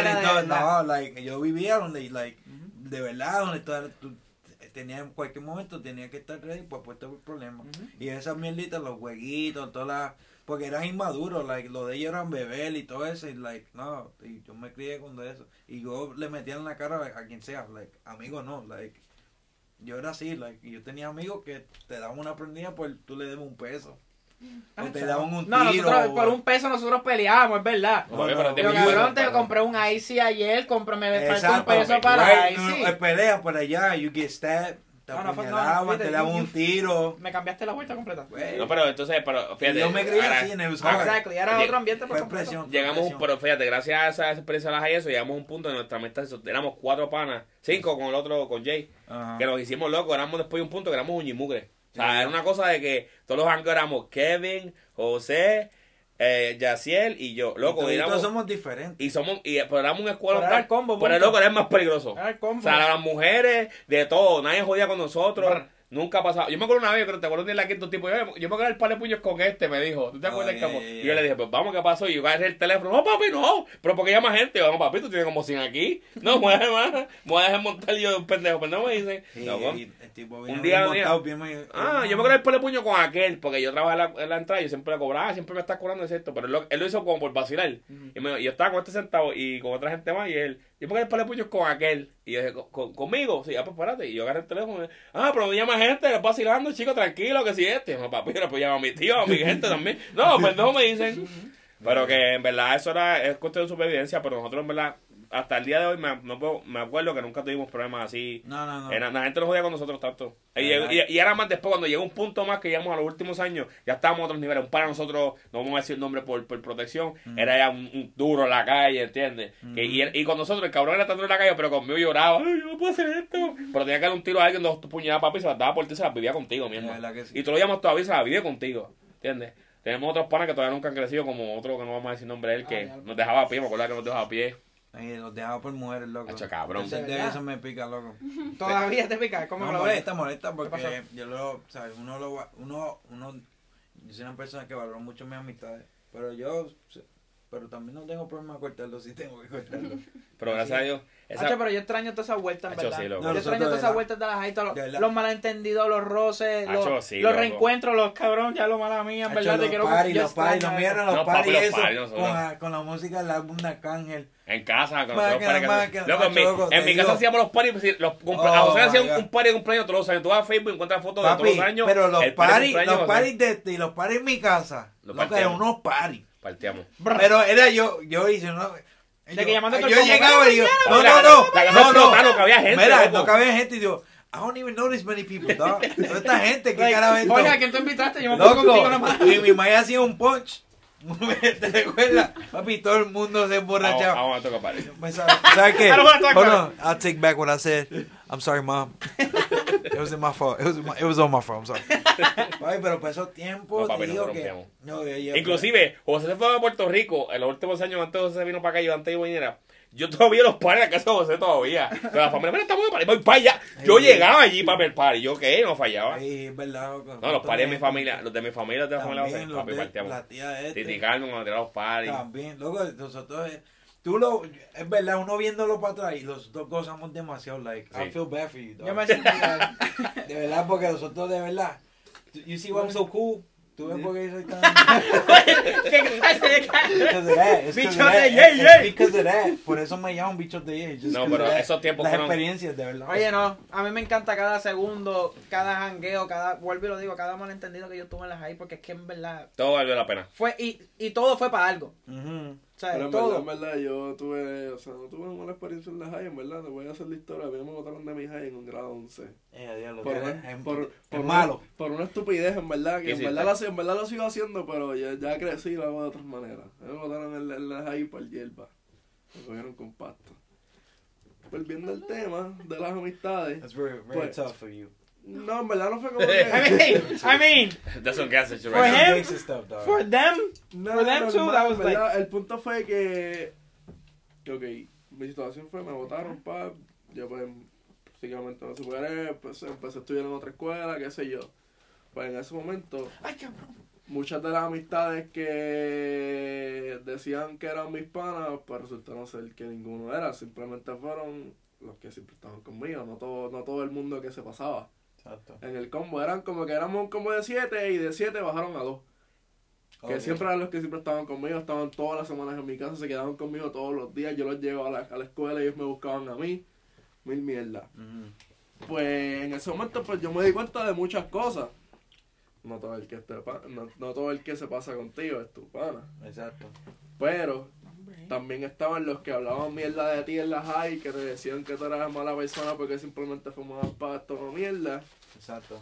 era y todo. no like yo vivía donde like de verdad donde tú, tú tenía en cualquier momento tenía que estar ready para puesto el problema. Y esas mierditas, los jueguitos, todas las... Porque eran inmaduros, like, lo de ellos eran beber y todo eso, y like, no, y yo me crié con eso. Y yo le metía en la cara a quien sea, like, amigo no, like, yo era así, like, y yo tenía amigos que te daban una prendida por tú le debes un peso. O te daban un No, tiro. nosotros o- por un peso nosotros peleábamos, es verdad. No, pero cabrón, te compré un Icy ayer, compré, me falta un peso para no, no, pelea por allá, you get stabbed, te No, no, fue- no, no, apuñalaban, fíjate, te daban un tiro. Me cambiaste la vuelta completa. No, pero entonces, pero fíjate. yo me crié ahora- así en el ahora- Exactly, era otro ambiente por Fue completo. Llegamos, presión. pero fíjate, gracias a esa experiencia de las eso, llegamos a un punto de nuestra amistad, éramos cuatro panas, cinco con el otro, con Jay, Ajá. que nos hicimos locos, éramos después de un punto que éramos uñimugre. O sea, era una cosa de que todos los hangos éramos Kevin, José, eh, Yaciel y yo. Loco, y y todos éramos, somos diferentes. y somos, y pero éramos un escuela Pero era el combo, pero el loco era el más peligroso. Era el combo. O sea, las mujeres, de todo, nadie jodía con nosotros. Nunca ha pasado. Yo me acuerdo una vez, yo creo, te acuerdas de la quinto tipo. Yo, yo me acuerdo el par de puños con este, me dijo. ¿Tú te acuerdas? Yeah, yeah, Y yo le dije, pues vamos, ¿qué pasó? Y yo agarré el teléfono. No, papi, no. Pero porque llama gente. Vamos, papi, tú tienes como 100 aquí. No, me voy a dejar, me voy a dejar montar yo un pendejo. Me dice. Sí, loco. y el tipo Un día- Ah, yo me acuerdo el par de puño con aquel, porque yo trabajaba en la, en la entrada y yo siempre le cobraba, siempre me está cobrando, es cierto, pero él lo, él lo hizo como por vacilar. y, me- y yo estaba con este sentado y con otra gente más y él, yo me acuerdo el par de puños con aquel. Y yo dije, "¿Con- con- ¿conmigo? Sí, ah, pues espérate. Y yo agarré el teléfono y ah, pero no llama gente, le vacilando, chico, tranquilo, que si este. No, papi, pero pues llama a mi tío, a mi gente también. No, perdón, me dicen. Pero que en verdad eso era, es cuestión de supervivencia, pero nosotros en verdad, hasta el día de hoy me, no puedo- me acuerdo que nunca tuvimos problemas así. No, no, no. Era- la gente no jodía con nosotros tanto. Y, y, y era más después, cuando llegó un punto más que llegamos a los últimos años, ya estábamos a otros niveles. Un para nosotros, no vamos a decir nombre por, por protección, era ya un, un duro en la calle, ¿entiendes? Que- y, y con nosotros, el cabrón era tan duro en la calle, pero conmigo lloraba, ay, yo no puedo hacer esto. Pero tenía que darle un tiro a alguien, dos puñaladas, papi, y se las daba por ti, se las vivía contigo, mi hermano. sí. Y tú lo llamas todavía, y se las vive contigo, ¿entiendes? Tenemos otros panas que todavía nunca han crecido, como otro que no vamos a decir nombre de él, que nos dejaba a pie, me acuerdo que nos dejaba a pie. Ay, los dejaba por mujeres, loco. Hacho, cabrón. Ese- ¿De eso me pica, loco. Todavía te pica, ¿cómo no, lo ves? molesta, molesta pasó? porque yo lo, ¿sabes? Uno lo, va- uno, uno, yo soy una persona que valora mucho mis amistades, pero yo, pero también no tengo problema cortarlo si tengo que cortarlo. Pero gracias a Dios, esa- Hacho, pero yo extraño todas esas vueltas, en Hacho, verdad. sí, loco. yo extraño todas esas vueltas de las De los, los malentendidos, los roces, Hacho, los, sí, los reencuentros, los cabrón, ya lo mala mía, en verdad, te los quiero party, los party, extraño los vieron los No, party papi, los eso, con, la, con la música del álbum de Arcángel. En casa, con que- máquina, Loco, en mi, te casa hacíamos los paris. pues, Los, cumple- Oh, a José my un, party de cumpleaños todos los años. Tú vas a Facebook y encuentras fotos de todos los años. pero los cumpleaños los party de este y los party en mi casa, Los eran partíamos. unos party. Partíamos. Pero era yo, yo hice que el yo llegaba y digo, "Ven, no, no, no, la casa no, no, no cabía gente, Mira, no cabía gente y digo, I don't even notice many people, dog. Toda esta gente, ¿qué carajo es? Oye, ¿a quién tú invitaste? Yo me pongo contigo nomás. y mi mamá hacía un punch. ¿Te recuerdas? Papi, todo el mundo se Vamos, emborrachaba. vamos a tocar. Me sabe- ¿Sabes qué? Hold on, I'll take back what I said. I'm sorry, mom. It wasn't my fault. It was, my, it was all my fault. I'm sorry. Papi, pero por esos tiempos, No, papi, te digo que... No, yo- yo- Inclusive, José se fue a Puerto Rico en los últimos años, antes de José vino para acá, yo antes de viniera. Yo todavía los paris en la casa de José todavía. Pero la familia, mira, estamos de party, voy para allá. Yo Sí. llegaba allí para ver el party. Yo qué, no fallaba. Ay, es verdad. No, los paris de mi familia, los de mi familia, los de la familia José, papi, de partíamos. la tía de este. Titi Carmen cuando tiraba los paris. También, loco, nosotros, eh, tú lo, es verdad, uno viéndolo para atrás y los dos gozamos demasiado, like, I Sí. feel bad for you, dog. Yo me. De verdad, porque nosotros, de verdad, you see why I'm so cool, tú ves por qué soy tan... ¿Qué clase de cara? Bichos de it's yay. because of that, por eso me llaman bichos de just No, pero esos tiempos Las fueron- experiencias, de verdad. Oye, no, a mí me encanta cada segundo, cada jangueo, cada, vuelvo y lo digo, cada malentendido que yo tuve en las high, porque es que en verdad Todo valió la pena. fue, y, y todo fue para algo, Ujú. O sea, Pero en todo. verdad, en verdad, yo tuve, o sea, no tuve una mala experiencia en la high, en verdad, te voy a hacer la historia. A mí me botaron de mi high en un grado 11. Eh, diablo, Por, una- es- por, es por una- malo. por una estupidez, en verdad, ¿Qué que en verdad, lo, en verdad lo sigo haciendo, pero ya, ya crecí y lo hago de otras maneras. A mí me botaron en, la- en la high por hierba. Me cogieron con pasto. Volviendo al tema de las amistades. That's very, very Pues- tough for you. No, en verdad no fue como I mean, I mean, That's what gas For him, stuff, dog. for them, No, for them no, too, no, that was like, El punto fue que... que, Ok, mi situación fue, me votaron, pa, yo pues, básicamente no superé, pues empecé a estudiar en otra escuela, qué sé yo. Pues en ese momento, ay cabrón, muchas de las amistades que decían que eran mis panas, pues resultaron ser que ninguno era, simplemente fueron los que siempre estaban conmigo, no todo, no todo el mundo que se pasaba. Exacto. En el combo eran como que éramos un combo de 7 y de 7 bajaron a 2. Que siempre eran los que siempre estaban conmigo, estaban todas las semanas en mi casa, se quedaban conmigo todos los días, yo los llevo a la, a la escuela, ellos me buscaban a mí, mil mierda. Pues en ese momento pues yo me di cuenta de muchas cosas. No todo el que te pa- no, no todo el que se pasa contigo es tu pana. Exacto. Pero también estaban los que hablaban mierda de ti en la high, que te decían que tú eras mala persona porque simplemente fumabas pasto o mierda. Exacto.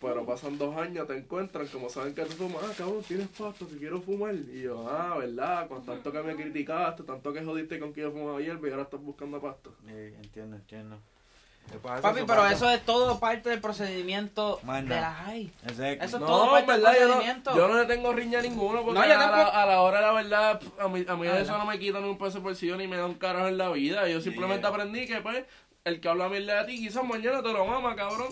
Pero pasan dos años, te encuentran, como saben que tú fumas, ah, cabrón, tienes pasto, que quiero fumar. Y yo, ah, ¿verdad? Con tanto que me criticaste, tanto que jodiste con que yo fumaba hierba y ahora estás buscando pasto. Eh, entiendo, entiendo. Papi, pero eso es todo parte del procedimiento de la high. Exacto. Eso es No, todo parte del verdad, yo no, procedimiento. yo no le tengo riña a ninguno porque a, la, tampoco. a la hora de la verdad, a mí, a mí Ah, eso no me quita ni un peso por bolsillo ni me da un carajo en la vida. Yo simplemente Yeah. aprendí que, pues, el que habla mierda de ti, quizás mañana te lo mama, cabrón.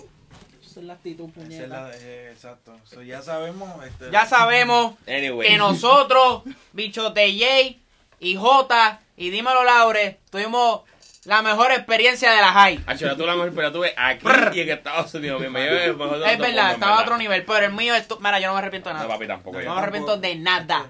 Esa es la actitud, Esa es puñeta. la- eh, exacto. So, ya sabemos. Este, Ya sabemos Anyway. que nosotros, Bichote J y J y Dímelo Laure, tuvimos la mejor experiencia de la high. Yo tuve la mejor pero tuve aquí y en Estados Unidos. Mi mejor Es verdad, estaba a otro nivel, pero el mío es... tu- Mira, yo no me arrepiento de No, nada. papi, tampoco. No yo. me arrepiento de nada.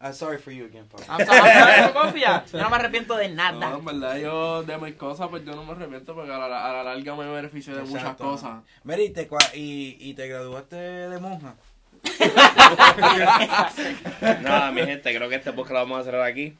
I'm sorry for you again, papi. I'm sorry, I'm sorry. Yo no me arrepiento de No, nada. en verdad, yo de mis cosas, pues yo no me arrepiento porque a la, a la larga me beneficio de muchas cosas. Mira, y te, cua- y, y te graduaste de monja. Nada, mi gente, creo que este podcast lo vamos a cerrar aquí.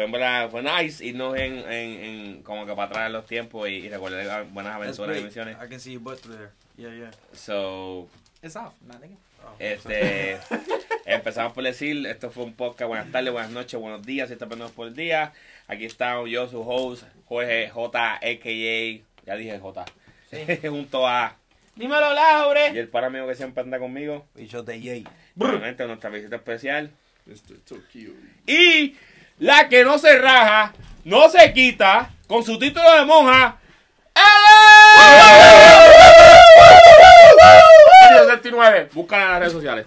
Fue en verdad, fue nice irnos en, en, en como que para atrás en los tiempos y, y recordar buenas aventuras y misiones. I can see your butt through there. Yeah, yeah. So, It's off, man. Oh, este, empezamos por decir, esto fue un podcast, buenas tardes, buenas noches, buenos días, si estás viendo por el día. Aquí estamos yo, su host, Jorge J, a.k.a., ya dije J, junto a, Dímelo, Laure. y el para amigo que siempre anda conmigo, Bicho de Jay. nuevamente nuestra visita especial. So cute. Y la que no se raja, no se quita, con su título de monja. ¡Ele! 69. Búscala en las redes sociales.